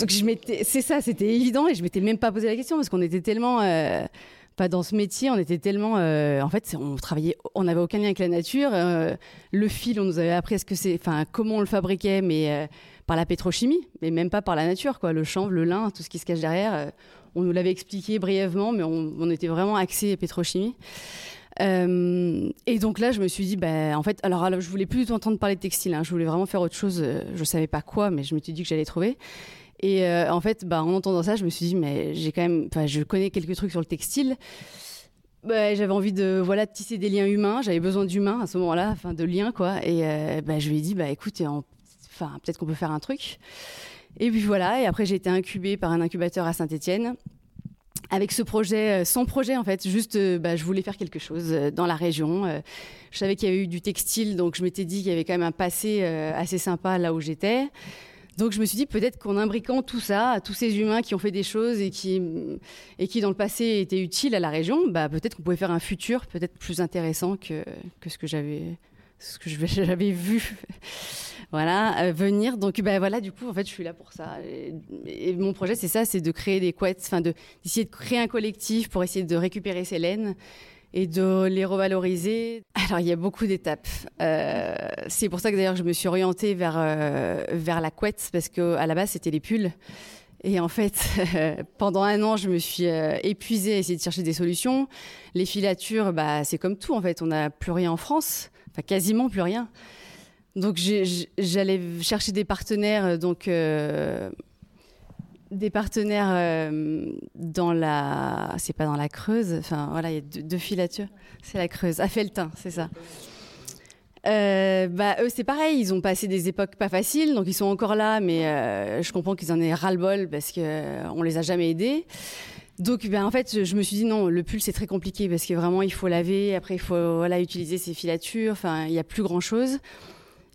donc je m'étais, c'est ça, c'était évident et je m'étais même pas posé la question parce qu'on était tellement euh, pas dans ce métier, on était tellement, euh, en fait, on travaillait, on n'avait aucun lien avec la nature. le fil, on nous avait appris ce que c'est, enfin comment on le fabriquait, mais par la pétrochimie, mais même pas par la nature quoi. Le chanvre, le lin, tout ce qui se cache derrière, on nous l'avait expliqué brièvement, mais on, on était vraiment axé pétrochimie. Euh, et donc là, je me suis dit, bah, en fait, alors, alors je voulais plus du tout entendre parler de textile. Hein, je voulais vraiment faire autre chose. Euh, je savais pas quoi, mais je me suis dit que j'allais trouver. Et euh, en fait, bah, en entendant ça, je me suis dit, mais j'ai quand même, je connais quelques trucs sur le textile. Bah, j'avais envie de voilà tisser des liens humains. J'avais besoin d'humains à ce moment-là, enfin de liens quoi. Et bah, je lui ai dit, bah écoute, enfin peut-être qu'on peut faire un truc. Et puis voilà. Et après, j'ai été incubée par un incubateur à Saint-Étienne avec ce projet, euh, son projet en fait, juste, euh, bah, je voulais faire quelque chose euh, dans la région. Je savais qu'il y avait eu du textile, donc je m'étais dit qu'il y avait quand même un passé assez sympa là où j'étais. Donc je me suis dit peut-être qu'en imbriquant tout ça, tous ces humains qui ont fait des choses et qui, et qui dans le passé étaient utiles à la région, bah, peut-être qu'on pouvait faire un futur peut-être plus intéressant que, que ce que j'avais ce que j'avais vu voilà euh, venir donc ben voilà du coup en fait je suis là pour ça et, mon projet c'est ça c'est de créer des couettes enfin de d'essayer de créer un collectif pour essayer de récupérer ces laines et de les revaloriser. Alors il y a beaucoup d'étapes. Euh, c'est pour ça que d'ailleurs je me suis orientée vers euh, vers la couette parce que à la base c'était les pulls. Et en fait, pendant un an, je me suis épuisée à essayer de chercher des solutions. Les filatures, bah, c'est comme tout en fait, on n'a plus rien en France quasiment plus rien. Donc j'allais chercher des partenaires, euh, donc euh, des partenaires euh, dans la, c'est pas dans la Creuse, enfin voilà, il y a deux, filatures, c'est la Creuse, à Feltin, c'est ça. bah, eux, c'est pareil, ils ont passé des époques pas faciles, donc ils sont encore là, mais je comprends qu'ils en aient ras-le-bol parce qu'on les a jamais aidés. Donc, ben, en fait, je me suis dit non, le pull c'est très compliqué parce que vraiment il faut laver, après il faut voilà utiliser ses filatures, enfin il y a plus grand chose.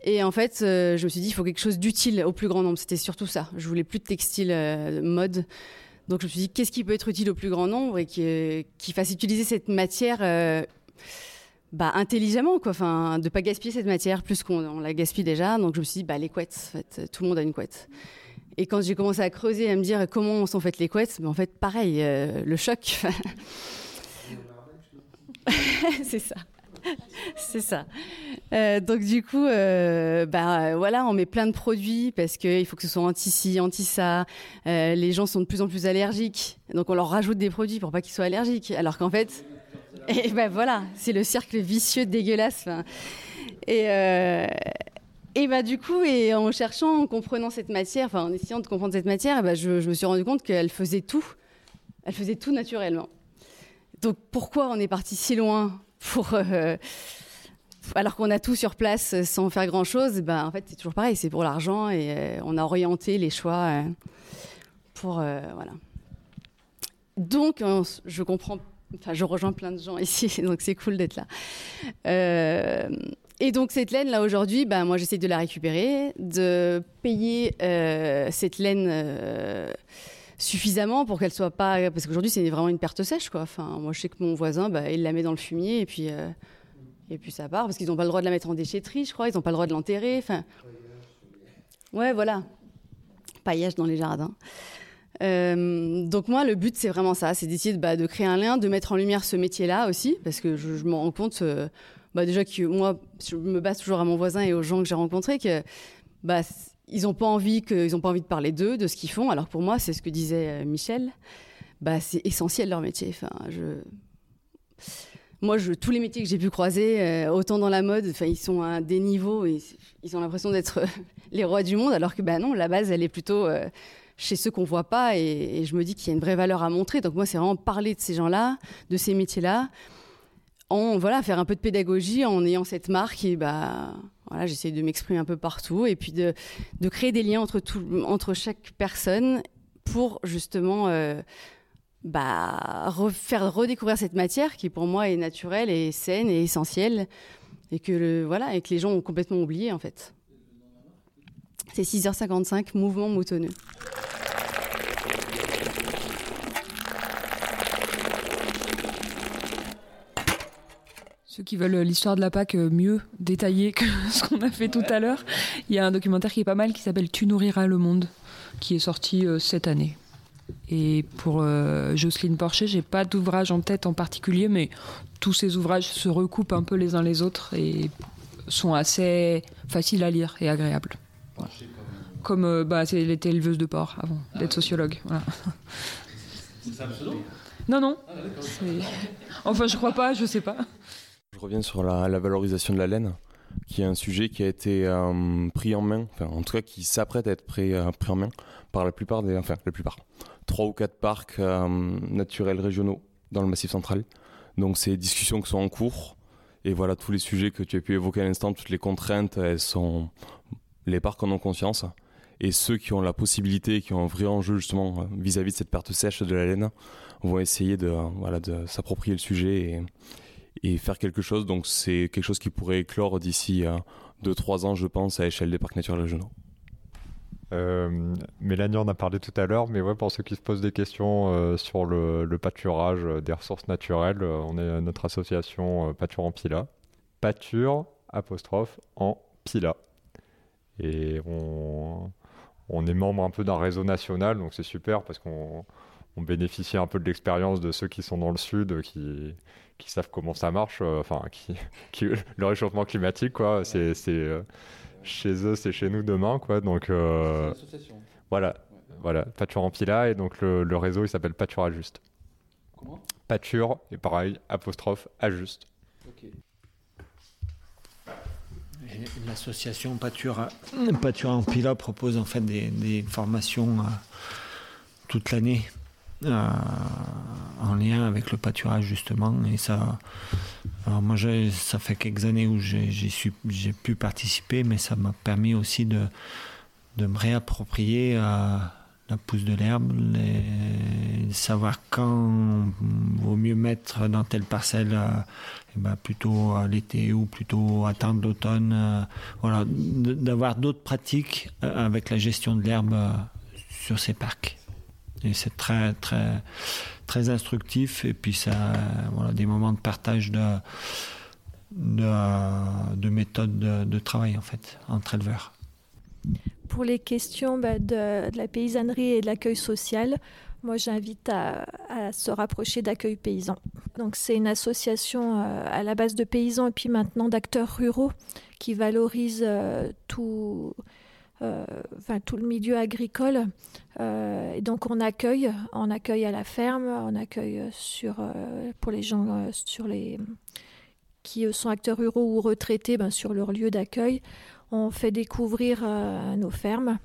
Et en fait, euh, je me suis dit il faut quelque chose d'utile au plus grand nombre. C'était surtout ça. Je voulais plus de textile euh, mode. Donc je me suis dit qu'est-ce qui peut être utile au plus grand nombre et qui, qui fasse utiliser cette matière euh, bah, intelligemment, quoi. Enfin, de pas gaspiller cette matière plus qu'on la gaspille déjà. Donc je me suis dit bah les couettes, en fait, tout le monde a une couette. Et quand j'ai commencé à creuser, à me dire comment sont faites les couettes, mais en fait, pareil, euh, le choc. c'est ça. C'est ça. Euh, donc du coup, euh, bah voilà, on met plein de produits parce qu'il faut que ce soit anti-ci, anti-ça. les gens sont de plus en plus allergiques, donc on leur rajoute des produits pour pas qu'ils soient allergiques. Alors qu'en fait, et ben voilà, c'est le cercle vicieux dégueulasse. Et, et bah du coup, en cherchant, en comprenant cette matière, en essayant de comprendre cette matière, bah, je, me suis rendu compte qu'elle faisait tout. Elle faisait tout naturellement. Donc pourquoi on est parti si loin pour euh, alors qu'on a tout sur place sans faire grand chose bah, En fait, c'est toujours pareil, c'est pour l'argent et euh, on a orienté les choix euh, pour voilà. Donc je comprends, enfin je rejoins plein de gens ici, donc c'est cool d'être là. Et donc cette laine là aujourd'hui, bah, moi j'essaie de la récupérer, de payer euh, cette laine euh, suffisamment pour qu'elle soit pas, parce qu'aujourd'hui c'est vraiment une perte sèche quoi. Enfin moi je sais que mon voisin, bah, il la met dans le fumier et puis euh, Et puis ça part, parce qu'ils n'ont pas le droit de la mettre en déchetterie, je crois, ils n'ont pas le droit de l'enterrer. Enfin... Ouais, voilà. Paillage dans les jardins. Donc moi, le but, c'est vraiment ça, c'est d'essayer de, bah, de, créer un lien, de mettre en lumière ce métier-là aussi, parce que je, je me rends compte, bah, déjà moi, je me base toujours à mon voisin et aux gens que j'ai rencontrés, que bah, ils n'ont pas envie que, ont pas envie de parler d'eux, de ce qu'ils font. Alors pour moi, c'est ce que disait Michel, bah, c'est essentiel leur métier. Je moi, tous les métiers que j'ai pu croiser, euh, autant dans la mode, ils sont à des niveaux et ils ont l'impression d'être les rois du monde, alors que ben non, la base, elle est plutôt euh, chez ceux qu'on voit pas. Et, je me dis qu'il y a une vraie valeur à montrer. Donc moi, c'est vraiment parler de ces gens-là, de ces métiers-là, en voilà, faire un peu de pédagogie en ayant cette marque. Et bah voilà, j'essaie de m'exprimer un peu partout et puis de, de créer des liens entre tout, entre chaque personne pour justement euh, bah, faire redécouvrir cette matière qui pour moi est naturelle et saine et essentielle et que, le, voilà, et que les gens ont complètement oublié en fait. C'est 6h55, mouvement moutonneux.
Ceux qui veulent l'histoire de la Pâque mieux détaillée que ce qu'on a fait tout à l'heure, il y a un documentaire qui est pas mal qui s'appelle Tu nourriras le monde, qui est sorti euh, cette année. Et pour euh, Jocelyne Porcher, j'ai pas d'ouvrage en tête en particulier, mais tous ces ouvrages se recoupent un peu les uns les autres et sont assez faciles à lire et agréables. Comme euh, bah, elle était éleveuse de porc avant d'être sociologue.
C'est ça le pseudo?
Non, non. enfin, je crois pas, je sais pas.
Je reviens sur la, valorisation de la laine, qui est un sujet qui a été euh, pris en main, en tout cas qui s'apprête à être pris, pris en main par la plupart des, enfin la plupart, trois ou quatre parcs euh, naturels régionaux dans le Massif central. Donc c'est des discussions qui sont en cours. Et voilà, tous les sujets que tu as pu évoquer à l'instant, toutes les contraintes, elles sont... Les parcs en ont conscience. Et ceux qui ont la possibilité, qui ont un vrai enjeu justement vis-à-vis de cette perte sèche de la laine, vont essayer de, voilà, de s'approprier le sujet et, et, faire quelque chose. Donc c'est quelque chose qui pourrait éclore d'ici 2-3 ans, je pense, à l'échelle des parcs naturels régionaux.
Euh, Mélanie en a parlé tout à l'heure, mais ouais, pour ceux qui se posent des questions euh, sur le, pâturage euh, des ressources naturelles, on est notre association Pâture en Pila. Pâture, apostrophe, en Pila. Et on est membre un peu d'un réseau national, donc c'est super parce qu'on bénéficie un peu de l'expérience de ceux qui sont dans le sud, qui, qui savent comment ça marche, enfin, qui, qui, le réchauffement climatique, quoi. C'est chez eux, c'est chez nous demain, quoi. Donc euh, voilà, voilà, Pâture en Pila et donc le, réseau il s'appelle Pâture Ajuste. Comment? Pâture et pareil apostrophe Ajuste. Ok.
L'association Pâture, Pâture en Pila propose en fait des, formations euh, toute l'année euh, en lien avec le pâturage justement. Et ça moi ça fait quelques années où j'ai pu participer mais ça m'a permis aussi de, de me réapproprier euh, la pousse de l'herbe savoir quand vaut mieux mettre dans telle parcelle euh, eh ben plutôt l'été ou plutôt attendre l'automne voilà d'avoir d'autres pratiques avec la gestion de l'herbe sur ces parcs c'est très, très, très instructif. Et puis, ça, voilà, des moments de partage de, de, de méthodes de, travail, en fait, entre éleveurs.
Pour les questions bah, de, la paysannerie et de l'accueil social, moi, j'invite à, se rapprocher d'Accueil Paysan. Donc, c'est une association euh, à la base de paysans et puis maintenant d'acteurs ruraux qui valorise euh, tout, enfin, tout le milieu agricole. Euh, et donc on accueille, on accueille à la ferme, on accueille sur, euh, pour les gens sur les, qui sont acteurs ruraux ou retraités ben, sur leur lieu d'accueil. On fait découvrir nos fermes.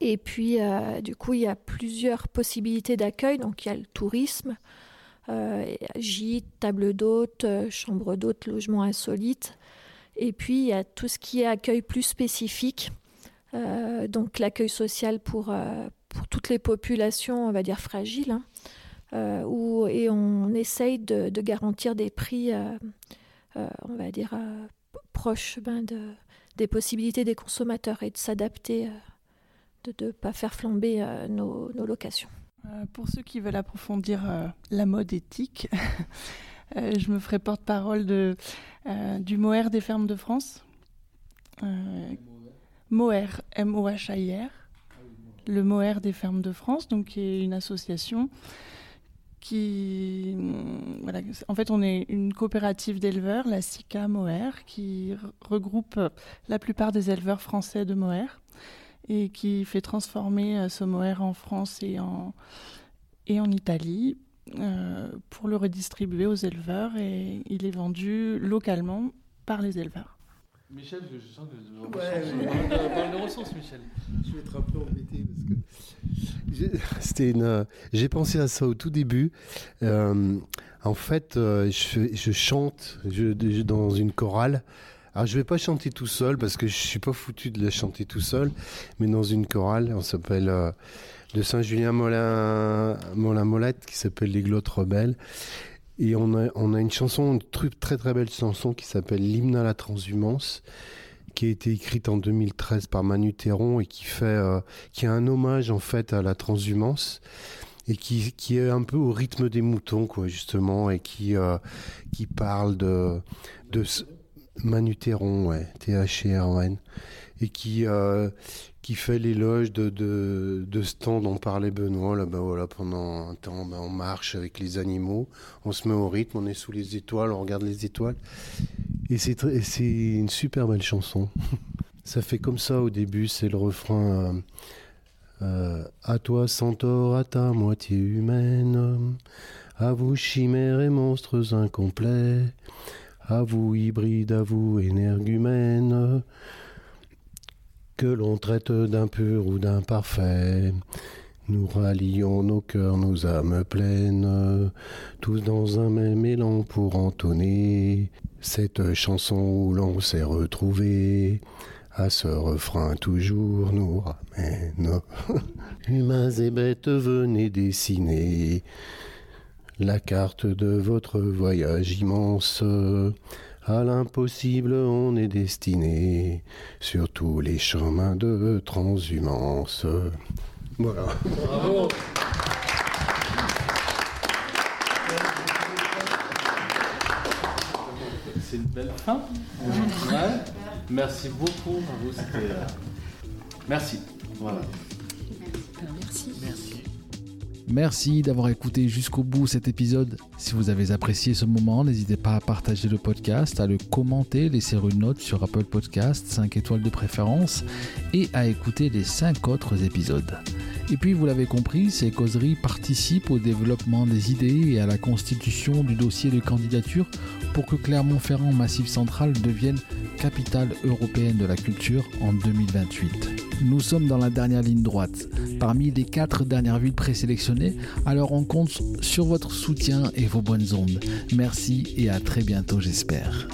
Et puis, du coup, il y a plusieurs possibilités d'accueil. Donc, il y a le tourisme, gîte, table d'hôte, chambre d'hôte, logement insolite. Et puis, il y a tout ce qui est accueil plus spécifique. Euh, donc l'accueil social pour, euh, pour toutes les populations, on va dire fragiles, hein, euh, et on essaye de, garantir des prix, on va dire, proches ben, de, des possibilités des consommateurs et de s'adapter, de ne pas faire flamber nos, nos, locations.
pour ceux qui veulent approfondir la mode éthique, je me ferai porte-parole de, du Moher des fermes de France. Moher, M-O-H-A-I-R. Le Moher des fermes de France, donc qui est une association qui, en fait, on est une coopérative d'éleveurs, la SICA Moher, qui regroupe la plupart des éleveurs français de Moher et qui fait transformer euh, ce mohair en France et en, et en Italie euh, pour le redistribuer aux éleveurs et il est vendu localement par les éleveurs.
Michel, je sens que je ouais, le ressources, Michel.
Je vais être un peu embêté parce que c'était une. J'ai pensé à ça au tout début. Euh, en fait, je, je, chante je, dans une chorale alors je vais pas chanter tout seul parce que je suis pas foutu de la chanter tout seul, mais dans une chorale, on s'appelle euh, de Saint-Julien Molin, Molin Molette qui s'appelle Les Glottes Rebelles. Et on a, on a une chanson, une très très belle chanson qui s'appelle L'hymne à la transhumance, qui a été écrite en 2013 par Manu Théron et qui fait, euh, qui est un hommage en fait à la transhumance et qui, qui est un peu au rythme des moutons quoi justement et qui euh, qui parle de de Manu Théron, ouais, T-H-E-R-O-N, et qui, euh, qui fait l'éloge de, de, ce temps dont parlait Benoît. Là, bah, voilà, pendant un temps, bah, on marche avec les animaux, on se met au rythme, on est sous les étoiles, on regarde les étoiles. Et c'est, une super belle chanson. ça fait comme ça au début, c'est le refrain. Euh, euh, à toi, centaure, à ta moitié humaine, à vous, chimères et monstres incomplets à vous hybride, à vous énergumène, que l'on traite d'impur ou d'imparfait. Nous rallions nos cœurs, nos âmes pleines, tous dans un même élan pour entonner cette chanson où l'on s'est retrouvé. À ce refrain toujours nous ramène. Humains et bêtes, venez dessiner la carte de votre voyage immense. À l'impossible, on est destiné sur tous les chemins de transhumance. Voilà. Bravo.
C'est une belle fin. Merci beaucoup à vous. Euh, merci. Voilà.
Merci.
Merci. Merci d'avoir écouté jusqu'au bout cet épisode. Si vous avez apprécié ce moment, n'hésitez pas à partager le podcast, à le commenter, laisser une note sur Apple Podcast, 5 étoiles de préférence, et à écouter les 5 autres épisodes. Et puis, vous l'avez compris, ces causeries participent au développement des idées et à la constitution du dossier de candidature pour que Clermont-Ferrand Massif Central devienne capitale européenne de la culture en 2028. Nous sommes dans la dernière ligne droite, parmi les quatre dernières villes présélectionnées, alors on compte sur votre soutien et vos bonnes ondes. Merci et à très bientôt j'espère.